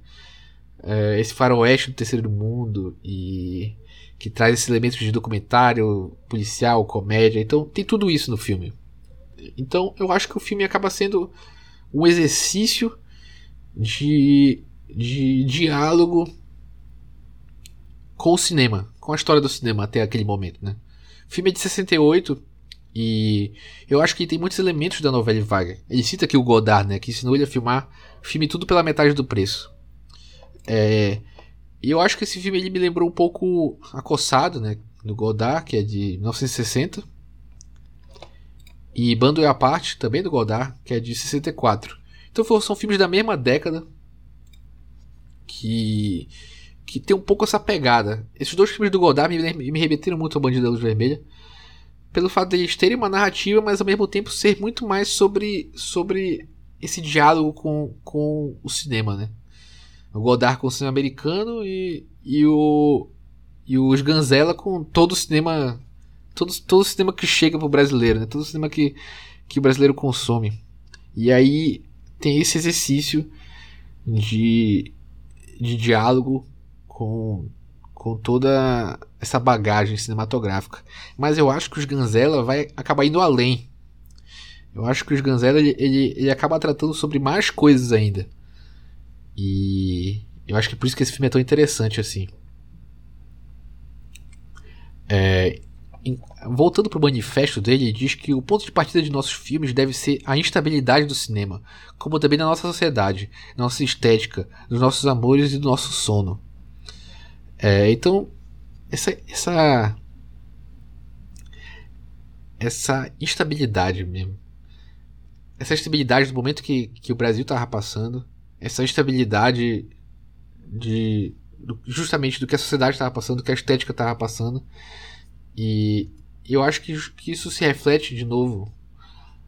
É, esse faroeste do terceiro mundo e que traz esses elementos de documentário, policial, comédia. Então tem tudo isso no filme. Então eu acho que o filme acaba sendo um exercício de de diálogo com o cinema, com a história do cinema até aquele momento, né? O filme é de 68 e eu acho que tem muitos elementos da novela vaga. Ele cita aqui o Godard, né, que ensinou ele a filmar filme tudo pela metade do preço. É, e eu acho que esse filme ele me lembrou um pouco Acossado, né, do Godard, que é de 1960. E Bando e a Parte, também do Godard, que é de 64. Então são filmes da mesma década que que tem um pouco essa pegada. Esses dois filmes do Godard me, me remeteram muito ao Bandido da Luz Vermelha, pelo fato de eles terem uma narrativa, mas ao mesmo tempo ser muito mais sobre sobre esse diálogo com, com o cinema, né? O Godard com o cinema americano e, e o e os Ganzella com todo o cinema todo, todo o cinema que chega pro brasileiro, né? Todo o cinema que, que o brasileiro consome. E aí tem esse exercício de, de diálogo com, com toda essa bagagem cinematográfica. Mas eu acho que os Ganzella vai acabar indo além. Eu acho que os Ganzella ele, ele, ele acaba tratando sobre mais coisas ainda. E eu acho que é por isso que esse filme é tão interessante assim. É, em, voltando para o manifesto dele, ele diz que o ponto de partida de nossos filmes deve ser a instabilidade do cinema, como também da nossa sociedade, nossa estética, dos nossos amores e do nosso sono. É, então, essa, essa, essa instabilidade mesmo, essa instabilidade do momento que, que o Brasil estava passando, essa instabilidade de justamente do que a sociedade estava passando, do que a estética estava passando. E eu acho que, que isso se reflete de novo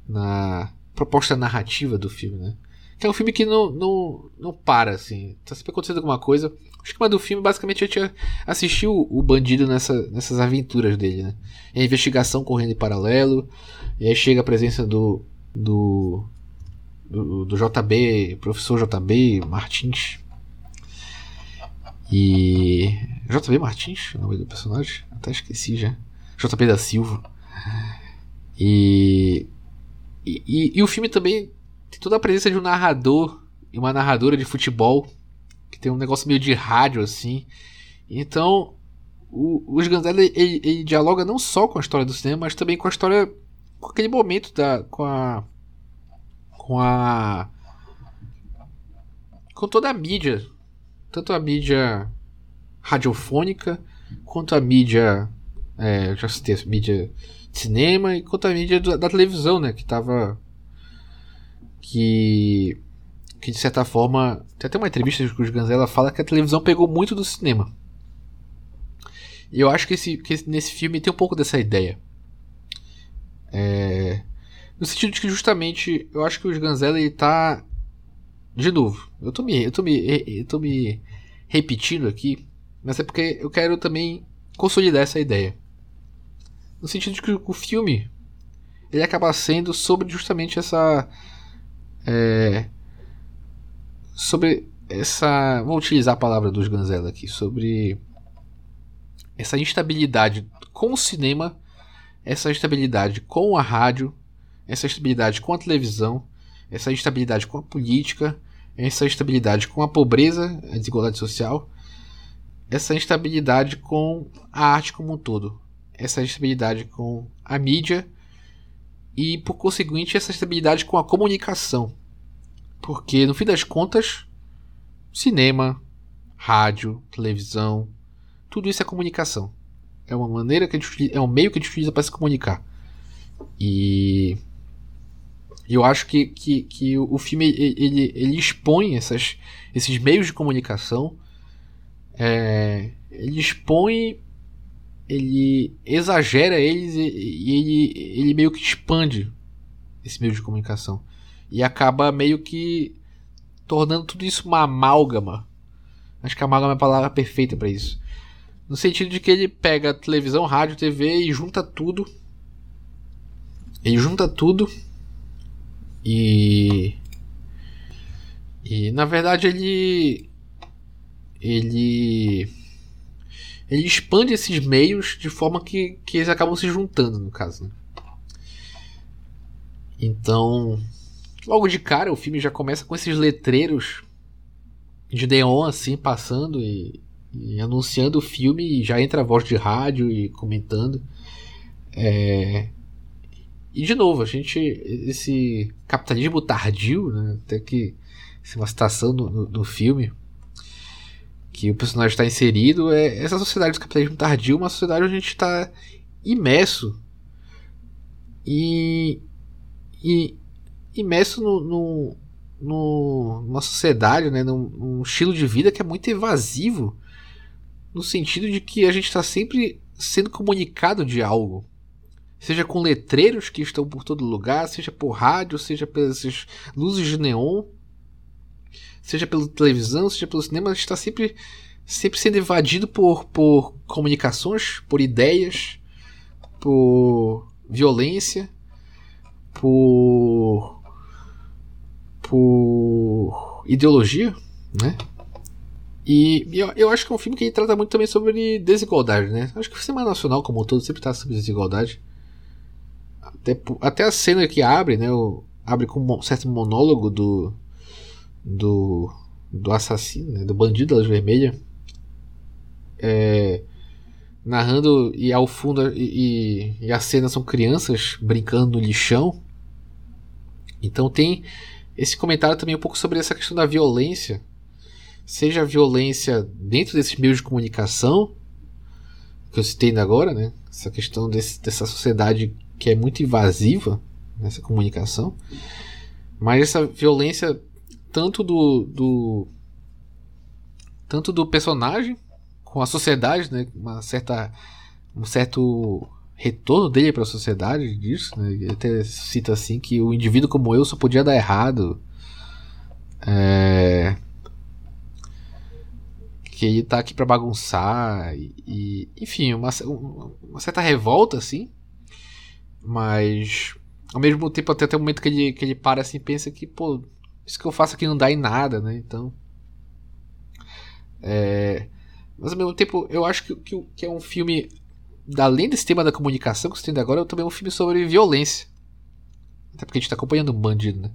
na proposta narrativa do filme, né? Que é um filme que não, não, não para, assim. Tá sempre acontecendo alguma coisa. O esquema do filme, basicamente, a gente assistiu o bandido nessa, nessas aventuras dele, né? a investigação correndo em paralelo. E aí chega a presença do. do. Do, do JB, professor JB Martins. E. JB Martins, o nome do personagem? Até esqueci já. JB da Silva. E. E, e, e o filme também tem toda a presença de um narrador e uma narradora de futebol. Que tem um negócio meio de rádio assim. Então. O, o ele, ele dialoga não só com a história do cinema, mas também com a história. com aquele momento da. com a. com a. com toda a mídia tanto a mídia radiofônica quanto a mídia é, já citei mídia de cinema e quanto a mídia da, da televisão, né, que tava que que de certa forma tem até uma entrevista que o Ganzella fala que a televisão pegou muito do cinema. E eu acho que, esse, que nesse filme tem um pouco dessa ideia. É, no sentido de que justamente eu acho que o Ganzella ele tá de novo, eu tô me, eu tô me, eu tô me repetindo aqui, mas é porque eu quero também consolidar essa ideia. No sentido de que o filme ele acaba sendo sobre justamente essa é, sobre essa vou utilizar a palavra dos Ganzella aqui sobre essa instabilidade com o cinema, essa instabilidade com a rádio, essa instabilidade com a televisão, essa instabilidade com a política, essa instabilidade com a pobreza, a desigualdade social, essa instabilidade com a arte como um todo, essa instabilidade com a mídia e, por conseguinte, essa instabilidade com a comunicação. Porque, no fim das contas, cinema, rádio, televisão, tudo isso é comunicação. É uma maneira que a gente, é um meio que a gente utiliza para se comunicar. E eu acho que, que, que o filme ele, ele expõe essas, esses meios de comunicação, é, ele expõe, ele exagera eles e, e, ele, ele meio que expande esse meio de comunicação e acaba meio que tornando tudo isso uma amálgama. Acho que amálgama é a palavra perfeita para isso. No sentido de que ele pega televisão, rádio, TV e junta tudo. Ele junta tudo e. E na verdade ele. Ele. Ele expande esses meios de forma que, que eles acabam se juntando, no caso. Né? Então. Logo de cara, o filme já começa com esses letreiros de neon assim passando e, e, anunciando o filme e já entra a voz de rádio e comentando. É... E de novo, a gente. Esse capitalismo tardio, né? Até que. É uma citação no, no, no filme que o personagem está inserido é essa sociedade do capitalismo tardio, uma sociedade onde a gente está imerso e, e imerso no, no, no, numa sociedade, né, num, num, estilo de vida que é muito evasivo, no sentido de que a gente está sempre sendo comunicado de algo. Seja com letreiros que estão por todo lugar, seja por rádio, seja pelas luzes de neon, seja pela televisão, seja pelo cinema, está sempre, sempre sendo invadido por, por comunicações, por ideias, por violência, por por ideologia, né? E eu, eu acho que é um filme que trata muito também sobre desigualdade, né? Acho que o cinema nacional como um todo sempre trata sobre desigualdade. Até, até a cena que abre, né? O, abre com um certo monólogo do do, do assassino, né? do bandido da vermelha. É, narrando e ao fundo e, e, e a cena são crianças brincando no lixão. Então tem esse comentário também um pouco sobre essa questão da violência, seja a violência dentro desses meios de comunicação, que eu citei ainda agora, né? Essa questão desse, dessa sociedade que é muito invasiva nessa comunicação, mas essa violência tanto do, do tanto do personagem com a sociedade, né? Uma certa um certo retorno dele para a sociedade disso, né? Ele até cita assim que o indivíduo como eu só podia dar errado. É... Que ele tá aqui para bagunçar e, e, enfim, uma, uma certa revolta assim. Mas ao mesmo tempo até tem um momento que ele, que ele para assim e pensa que, pô, isso que eu faço aqui não dá em nada, né? Então. É... Mas ao mesmo tempo, eu acho que, que, que é um filme além desse tema da comunicação que você tem agora, é também um filme sobre violência. Até porque a gente está acompanhando um bandido, né?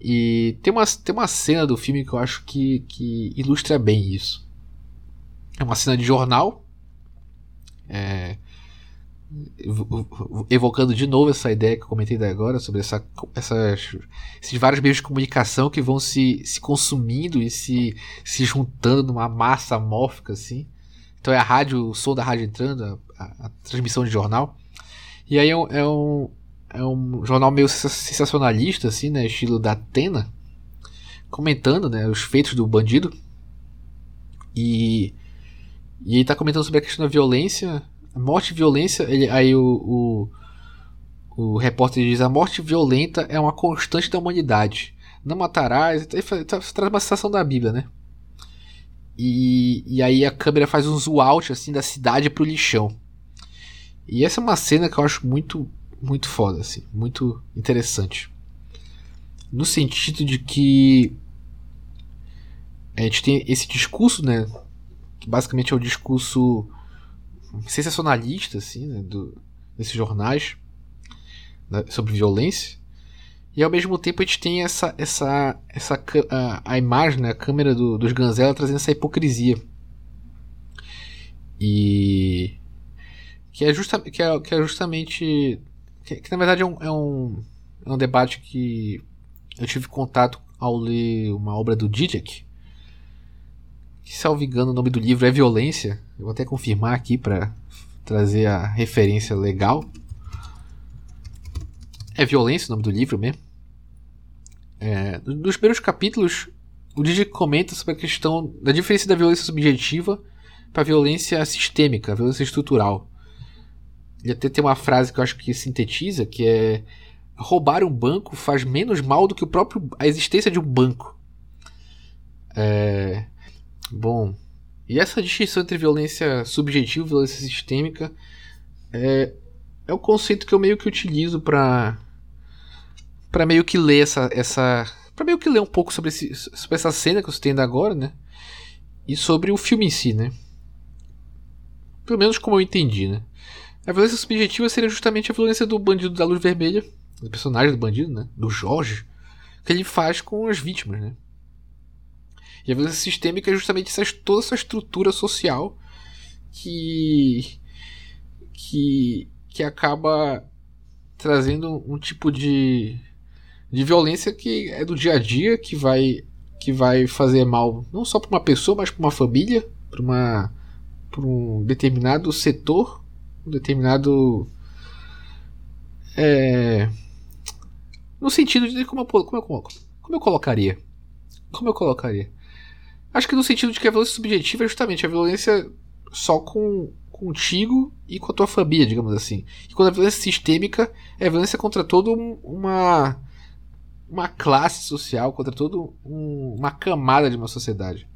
E tem uma, tem uma cena do filme que eu acho que, que ilustra bem isso. É uma cena de jornal. É, evocando de novo essa ideia que eu comentei agora sobre essa, essas, esses vários meios de comunicação que vão se, se consumindo e se, se juntando numa massa amórfica assim. Então é a rádio, o som da rádio entrando, a, a, a transmissão de jornal. E aí é um, é um, é um jornal meio sensacionalista, assim, né? Estilo da Atena, comentando né, os feitos do bandido. E, e ele tá comentando sobre a questão da violência, morte e violência. Ele, aí o, o, o repórter diz: a morte violenta é uma constante da humanidade. Não matarás. Ele traz uma citação da Bíblia, né? E, e aí a câmera faz um zoom out assim da cidade pro lixão. E essa é uma cena que eu acho muito muito foda assim, muito interessante. No sentido de que a gente tem esse discurso, né, que basicamente é o discurso sensacionalista assim, né, do, desses jornais né, sobre violência. E ao mesmo tempo a gente tem essa, essa, essa a, a imagem, né, a câmera do, dos Ganzela trazendo essa hipocrisia. E que é, justa, que é, que é justamente que, que, na verdade é um, é, um, é um debate que eu tive contato ao ler uma obra do Zizek que salvo engano o nome do livro é Violência eu vou até confirmar aqui para trazer a referência legal é Violência o nome do livro mesmo é, nos primeiros capítulos, o Didi comenta sobre a questão da diferença da violência subjetiva para a violência sistêmica, a violência estrutural. Ele até tem uma frase que eu acho que sintetiza, que é roubar um banco faz menos mal do que o próprio a existência de um banco. É, bom, e essa distinção entre violência subjetiva e violência sistêmica é, é o conceito que eu meio que utilizo para para meio que ler essa essa para meio que ler um pouco sobre, esse, sobre essa cena que você tem agora, né? E sobre o filme em si, né? Pelo menos como eu entendi, né? A violência subjetiva seria justamente a violência do bandido da luz vermelha, do personagem do bandido, né? Do Jorge, que ele faz com as vítimas, né? E a violência sistêmica é justamente essa, toda essa estrutura social que, que, que acaba trazendo um tipo de, de violência que é do dia a dia, que vai, que vai fazer mal não só para uma pessoa, mas para uma família, para uma para um determinado setor, um determinado é, no sentido de como eu, como, eu, como eu colocaria? Como eu colocaria? Acho que no sentido de que a violência subjetiva é justamente a violência só com contigo e com a tua família, digamos assim. E quando a violência sistêmica é violência contra toda uma uma classe social, contra toda um, uma camada de uma sociedade.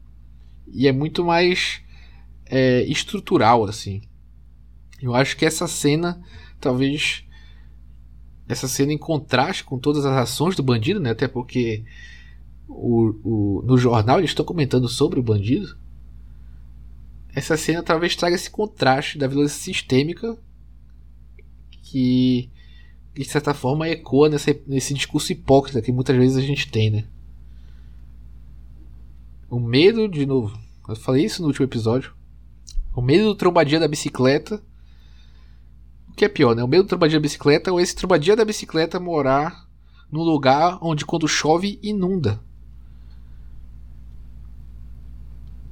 E é muito mais é, estrutural, assim. Eu acho que essa cena, talvez. Essa cena em contraste com todas as ações do bandido, né? Até porque o, o, no jornal eles estão comentando sobre o bandido. Essa cena talvez traga esse contraste da violência sistêmica que, de certa forma, ecoa nesse, nesse discurso hipócrita que muitas vezes a gente tem, né? O medo, de novo, eu falei isso no último episódio. O medo do trombadinha da bicicleta. O que é pior, né? O medo do trombadinha da bicicleta ou esse trombadinha da bicicleta morar num lugar onde quando chove inunda.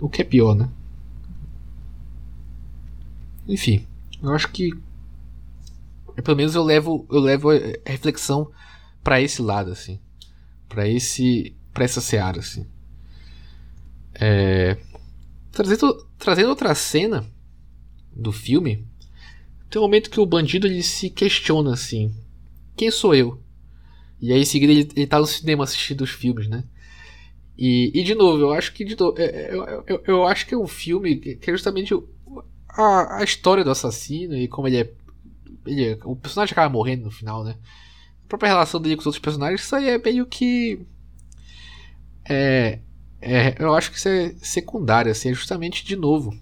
O que é pior, né? Enfim, eu acho que pelo menos eu levo eu levo a reflexão para esse lado assim, para esse para essa seara assim. É, Trazendo, trazendo outra cena do filme, tem um momento que o bandido ele se questiona assim: quem sou eu? E aí em seguida ele, ele tá no cinema assistindo os filmes, né? E, e de novo, eu acho que de novo, é, eu, eu, eu, acho que é um filme que é justamente a, a história do assassino e como ele é, ele é, O personagem acaba morrendo no final, né? A própria relação dele com os outros personagens, isso aí é meio que. É, é, eu acho que isso é secundário, assim, é justamente de novo.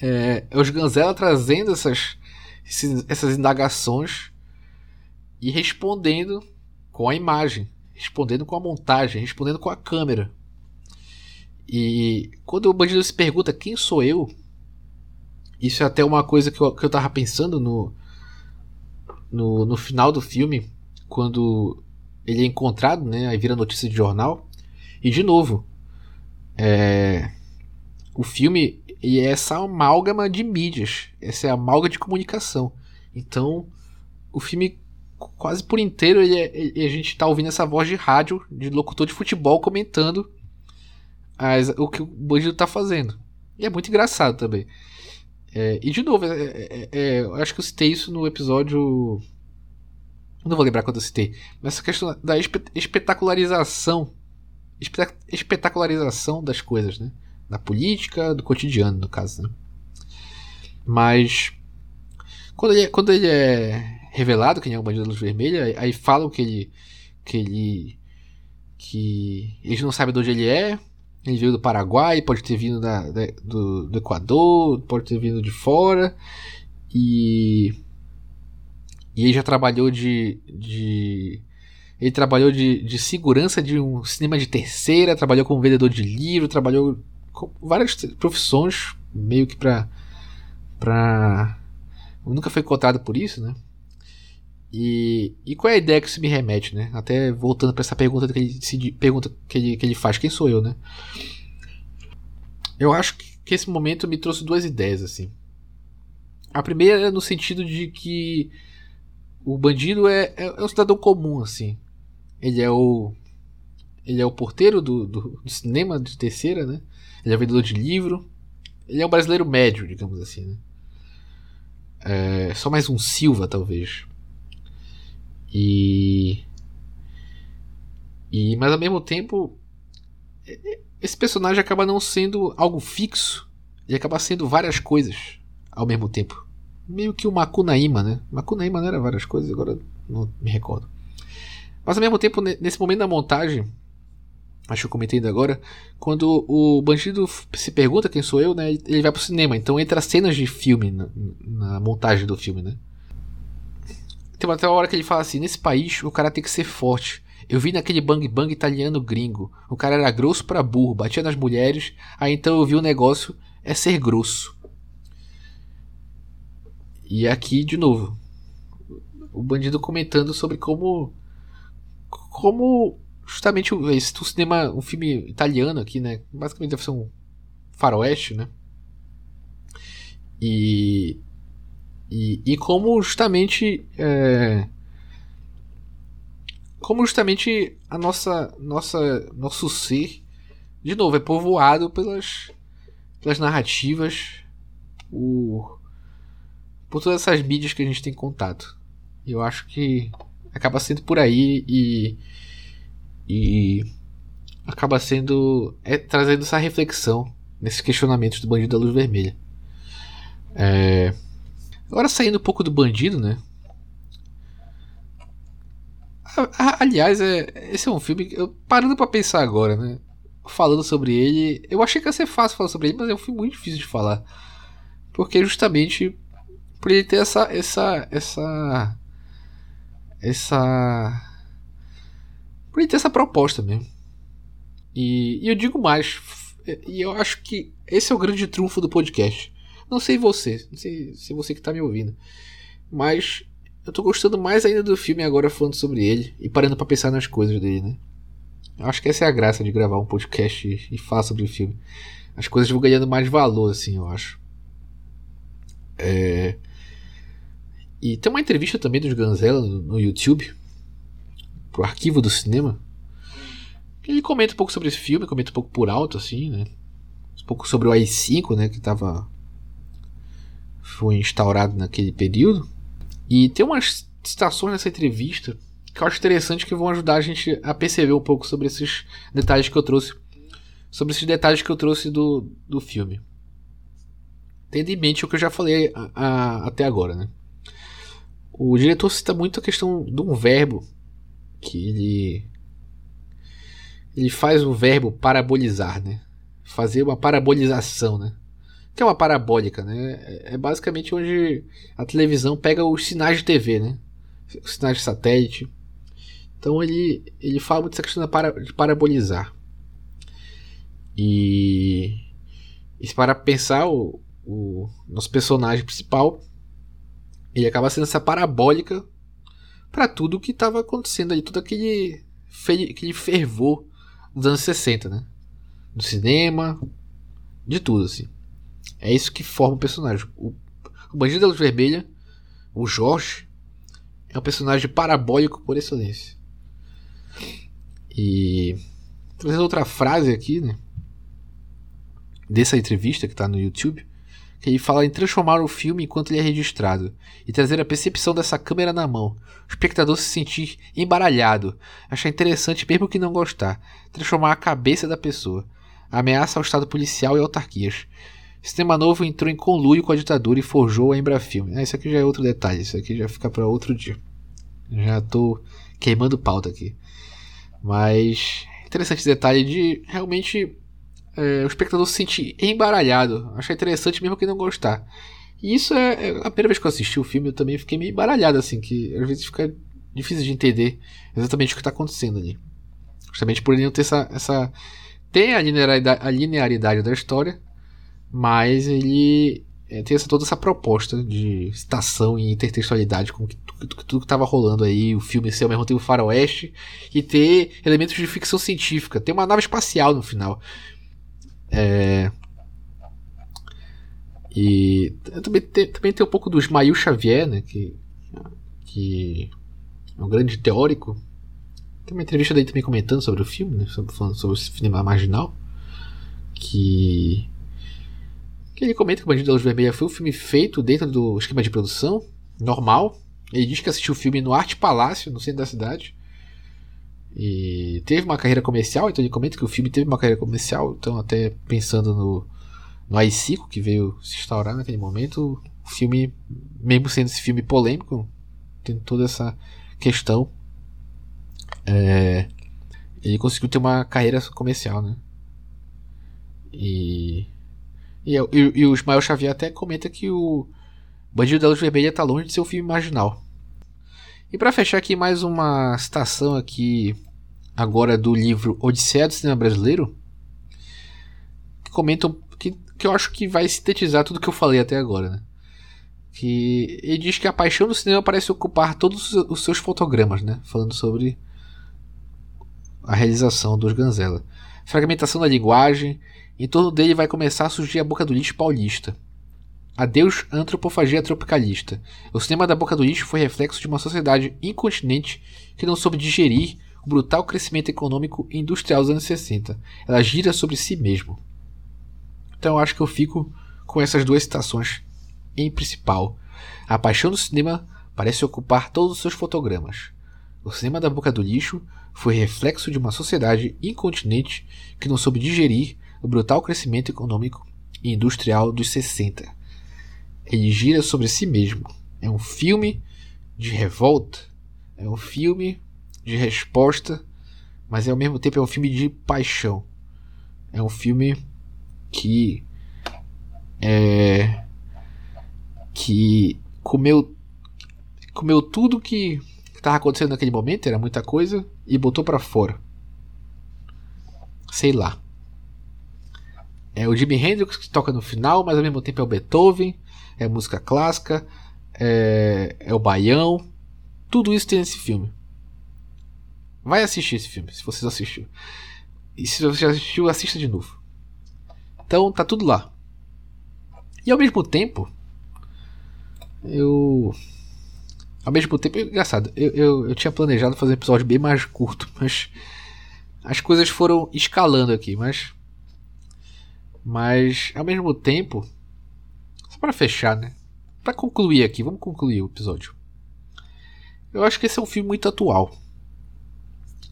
É, é os Ganzella trazendo essas, esses, essas indagações e respondendo com a imagem, respondendo com a montagem, respondendo com a câmera. E quando o bandido se pergunta quem sou eu, isso é até uma coisa que eu, que eu tava pensando no, no, no final do filme, quando ele é encontrado, né? Aí vira notícia de jornal. E de novo, é, o filme é essa amálgama de mídias, essa amálgama de comunicação. Então, o filme quase por inteiro ele é, ele, a gente está ouvindo essa voz de rádio de locutor de futebol comentando as, o que o bandido está fazendo. E é muito engraçado também. É, e de novo, é, é, é, eu acho que eu citei isso no episódio. Não vou lembrar quando eu citei. Mas essa questão da espetacularização espetacularização das coisas, né? Da política, do cotidiano, no caso, né? Mas quando ele, é, quando ele é revelado quem é o bandido da luz vermelha, aí falam que ele que ele que eles não sabem de onde ele é. Ele veio do Paraguai, pode ter vindo da, da, do, do Equador, pode ter vindo de fora. E e ele já trabalhou de, de ele trabalhou de, de segurança de um cinema de terceira, trabalhou como vendedor de livro, trabalhou com várias profissões, meio que pra. pra. Nunca foi encontrado por isso, né? E, e qual é a ideia que isso me remete, né? Até voltando para essa pergunta que ele, se, pergunta que ele, que ele faz: quem sou eu, né? Eu acho que, que esse momento me trouxe duas ideias, assim. A primeira é no sentido de que o bandido é, é, é um cidadão comum, assim. Ele é o. Ele é o porteiro do, do, do, cinema de terceira, né? Ele é vendedor de livro. Ele é um brasileiro médio, digamos assim, né? É, só mais um Silva, talvez. E. E, mas ao mesmo tempo, esse personagem acaba não sendo algo fixo. Ele acaba sendo várias coisas ao mesmo tempo. Meio que o Makunaíma, né? Makunaíma não era várias coisas, agora não me recordo. Mas ao mesmo tempo, nesse momento da montagem, acho que eu comentei ainda agora, quando o bandido se pergunta quem sou eu, né, ele vai pro cinema, então entra cenas de filme na, na montagem do filme, né. Tem até uma hora que ele fala assim, nesse país o cara tem que ser forte. Eu vi naquele bang bang italiano gringo. O cara era grosso pra burro, batia nas mulheres. Aí então eu vi o negócio é ser grosso. E aqui de novo, o bandido comentando sobre como como justamente esse o cinema, um filme italiano aqui, né? Basicamente deve ser um faroeste, né? E e, e como justamente é, como justamente a nossa nossa nosso ser de novo é povoado pelas pelas narrativas por, por todas essas mídias que a gente tem contato. Eu acho que acaba sendo por aí e e acaba sendo é, trazendo essa reflexão nesses questionamentos do bandido da luz vermelha. É, agora saindo um pouco do bandido né Aliás, é, esse é um filme que eu parando para pensar agora, né? Falando sobre ele, eu achei que ia ser fácil falar sobre ele, mas é um filme muito difícil de falar. Porque justamente por ele ter essa essa essa essa por ele ter essa proposta mesmo. E, e eu digo mais, e eu acho que esse é o grande trunfo do podcast. Não sei você, não sei se você que tá me ouvindo, mas eu tô gostando mais ainda do filme agora falando sobre ele e parando para pensar nas coisas dele, né? Eu acho que essa é a graça de gravar um podcast e, e falar sobre o filme. As coisas vão ganhando mais valor, assim, eu acho. É... E tem uma entrevista também dos Ganzella no, no YouTube, pro arquivo do cinema. Ele comenta um pouco sobre esse filme, comenta um pouco por alto, assim, né? Um pouco sobre o AI-5, né? Que tava. Foi instaurado naquele período. E tem umas citações nessa entrevista que eu acho interessante que vão ajudar a gente a perceber um pouco sobre esses detalhes que eu trouxe. Sobre esses detalhes que eu trouxe do, do filme. Tendo em mente o que eu já falei a, a, até agora, né? O diretor cita muito a questão de um verbo que ele ele faz o verbo parabolizar, né? Fazer uma parabolização, né? Que é uma parabólica, né? É, é basicamente onde a televisão pega os sinais de TV, né? Os sinais de satélite. Então ele, ele fala muito dessa questão de parabolizar. E, e para pensar o, o nosso personagem principal, ele acaba sendo essa parabólica para tudo o que estava acontecendo ali, todo aquele, aquele fervor dos anos 60, né? Do cinema, de tudo assim. É isso que forma o personagem. O, o Bandido da Luz Vermelha, o Jorge, é um personagem parabólico por excelência. E trazendo outra frase aqui, né? Dessa entrevista que está no YouTube, que ele fala em transformar o filme enquanto ele é registrado e trazer a percepção dessa câmera na mão, o espectador se sentir embaralhado, achar interessante mesmo que não gostar, transformar a cabeça da pessoa, ameaça ao estado policial e autarquias, Sistema Novo entrou em conluio com a ditadura e forjou a Embrafilme. Ah, isso aqui já é outro detalhe, isso aqui já fica para outro dia. Já tô queimando pauta aqui. Mas interessante esse detalhe de realmente é, o espectador se sentir embaralhado. Achar interessante mesmo que não gostar. E isso é, é, a primeira vez que eu assisti o filme, eu também fiquei meio embaralhado, assim, que às vezes fica difícil de entender exatamente o que está acontecendo ali. Justamente por ele não ter essa. essa tem a linearidade, a linearidade da história, mas ele é, tem essa, toda essa proposta de citação e intertextualidade com que, tudo, tudo que estava rolando aí, o filme ser ao mesmo tempo faroeste e ter elementos de ficção científica. Tem uma nave espacial no final. É... E também tem, também tem um pouco do Ismael Xavier, né, que, que é um grande teórico. Tem uma entrevista dele também comentando sobre o filme, né, sobre, falando sobre o cinema marginal. Que que ele comenta que o Bandido da Luz Vermelha foi um filme feito dentro do esquema de produção normal. Ele diz que assistiu o filme no Arte Palácio, no centro da cidade. E teve uma carreira comercial, então ele comenta que o filme teve uma carreira comercial. Então, até pensando no, no AI-5, que veio se instaurar naquele momento, o filme, mesmo sendo esse filme polêmico, tem toda essa questão. É, ele conseguiu ter uma carreira comercial, né? E e, e, e o Ismael Xavier até comenta que o Bandido da Luz Vermelha está longe de ser um filme marginal. E para fechar aqui mais uma citação aqui agora do livro Odisseia do Cinema Brasileiro, que comentam que, que eu acho que vai sintetizar tudo que eu falei até agora, né? Que ele diz que a paixão do cinema parece ocupar todos os seus fotogramas, né? Falando sobre a realização dos Ganzella. Fragmentação da linguagem, em torno dele vai começar a surgir a boca do lixo paulista. Adeus antropofagia tropicalista. O cinema da boca do lixo foi reflexo de uma sociedade incontinente que não soube digerir o brutal crescimento econômico e industrial dos anos 60. Ela gira sobre si mesmo. Então eu acho que eu fico com essas duas citações em principal. A paixão do cinema parece ocupar todos os seus fotogramas. O cinema da boca do lixo foi reflexo de uma sociedade incontinente que não soube digerir o brutal crescimento econômico e industrial dos 60. Ele gira sobre si mesmo. É um filme de revolta, é um filme de resposta, mas ao mesmo tempo é um filme de paixão. É um filme que é que comeu comeu tudo que estava acontecendo naquele momento, era muita coisa e botou para fora. Sei lá. É o Jimi Hendrix que toca no final, mas ao mesmo tempo é o Beethoven, é música clássica, é, é o baião. Tudo isso tem nesse filme. Vai assistir esse filme, se você já assistiu. E se você já assistiu, assista de novo. Então tá tudo lá. E ao mesmo tempo, eu. Ao mesmo tempo, é engraçado, eu, eu, eu tinha planejado fazer um episódio bem mais curto, mas as coisas foram escalando aqui, mas. Mas ao mesmo tempo, só para fechar, né? Para concluir aqui, vamos concluir o episódio. Eu acho que esse é um filme muito atual.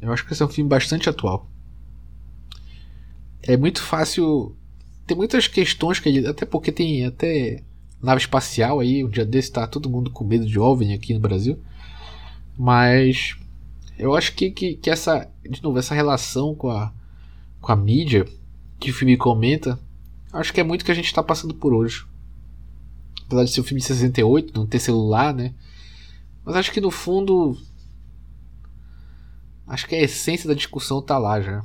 Eu acho que esse é um filme bastante atual. É muito fácil. Tem muitas questões que ele. Até porque tem até nave espacial aí. Um dia desse tá todo mundo com medo de OVNI aqui no Brasil. Mas. Eu acho que, que, que essa. De novo, essa relação com a, com a mídia que o filme comenta. Acho que é muito que a gente está passando por hoje. Apesar de ser um filme de 68, não ter celular, né? Mas acho que no fundo acho que a essência da discussão está lá já.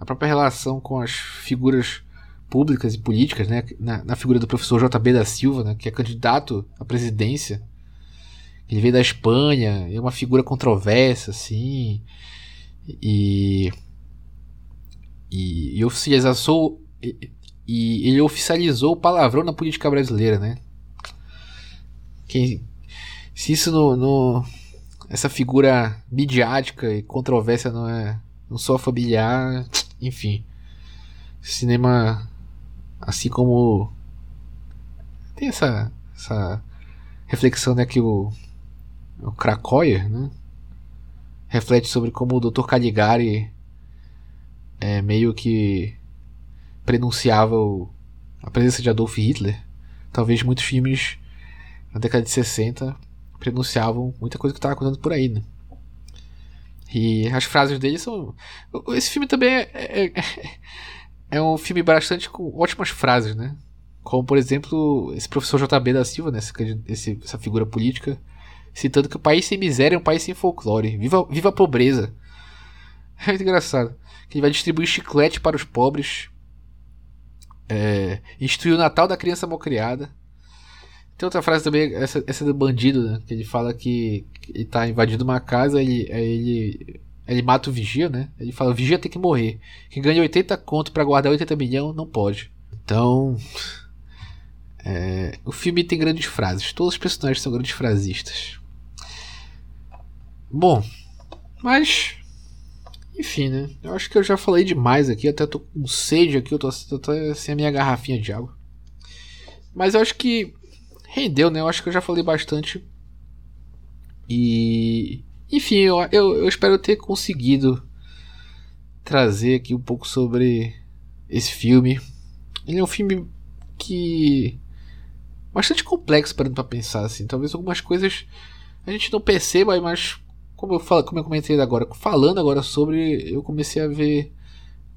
A própria relação com as figuras públicas e políticas, né? Na, na, figura do professor JB da Silva, né? que é candidato à presidência. Ele veio da Espanha, é uma figura controversa, assim. E. E, e oficializou. E, e, ele oficializou o palavrão na política brasileira, né? Quem, se isso no, no essa figura midiática e controvérsia não é não só familiar, enfim. Cinema assim como tem essa essa reflexão né que o o Krakoyer, né, reflete sobre como o Dr. Caligari é meio que prenunciava o, a presença de Adolf Hitler. Talvez muitos filmes na década de 60 pronunciavam muita coisa que estava acontecendo por aí, né? E as frases dele são. Esse filme também é, é, é, [laughs] é, um filme bastante com ótimas frases, né? Como, por exemplo, esse professor JB da Silva, né? Esse, essa figura política, citando que o país sem miséria é um país sem folclore. Viva, viva a pobreza! [laughs] É muito engraçado. Que ele vai distribuir chiclete para os pobres. É, instituir o Natal da criança malcriada. Tem outra frase também, essa, essa do bandido, né? Que ele fala que ele tá invadindo uma casa, ele, ele, ele mata o vigia, né? Ele fala: o vigia tem que morrer. Quem ganha 80 conto para guardar 80 milhões não pode. Então. É, o filme tem grandes frases. Todos os personagens são grandes frasistas. Bom, mas. Enfim, né? Eu acho que eu já falei demais aqui. Até tô com sede aqui. Eu tô, tô, tô sem a minha garrafinha de água. Mas eu acho que rendeu, né? Eu acho que eu já falei bastante. E. Enfim, eu, eu, eu espero ter conseguido trazer aqui um pouco sobre esse filme. Ele é um filme que. bastante complexo para pra pensar, assim. Talvez algumas coisas a gente não perceba, mas como eu, falo, como eu comentei agora, falando agora sobre, eu comecei a ver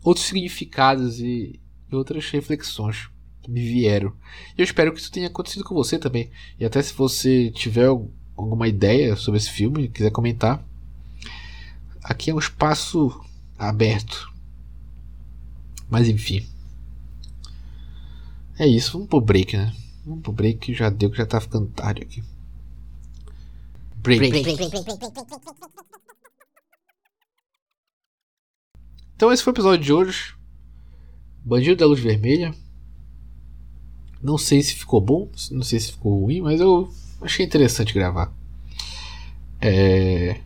outros significados e, e outras reflexões me vieram. Eu espero que isso tenha acontecido com você também. E até se você tiver alguma ideia sobre esse filme, quiser comentar, Aqui é um espaço aberto. Mas enfim. É isso, vamos pro break, né? Vamos pro break que já deu, que já tá ficando tarde aqui. Break. Então esse foi o episódio de hoje. Bandido da Luz Vermelha. Não sei se ficou bom, não sei se ficou ruim, mas eu achei interessante gravar. É,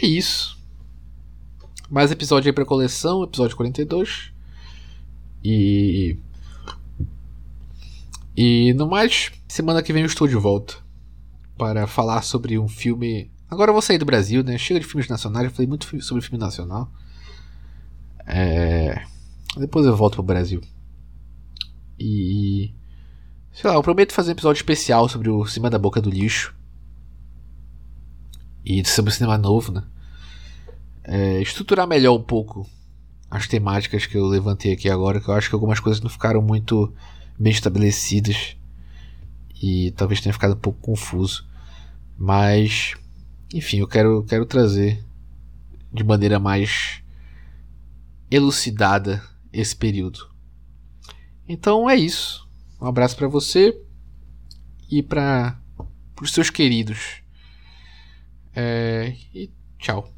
é isso. Mais episódio aí pra coleção, episódio 42. E. E no mais, semana que vem eu estou de volta para falar sobre um filme. Agora eu vou sair do Brasil, né? Chega de filmes nacionais, eu falei muito sobre filme nacional. É... Depois eu volto pro Brasil. E. Sei lá, eu prometo fazer um episódio especial sobre o Cima da Boca do Lixo. E sobre o cinema novo, né? É, estruturar melhor um pouco as temáticas que eu levantei aqui agora, que eu acho que algumas coisas não ficaram muito bem estabelecidas e talvez tenha ficado um pouco confuso. Mas, enfim, eu quero, quero trazer de maneira mais elucidada esse período. Então é isso. Um abraço para você e para os seus queridos. É, e tchau.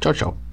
Tchau, tchau.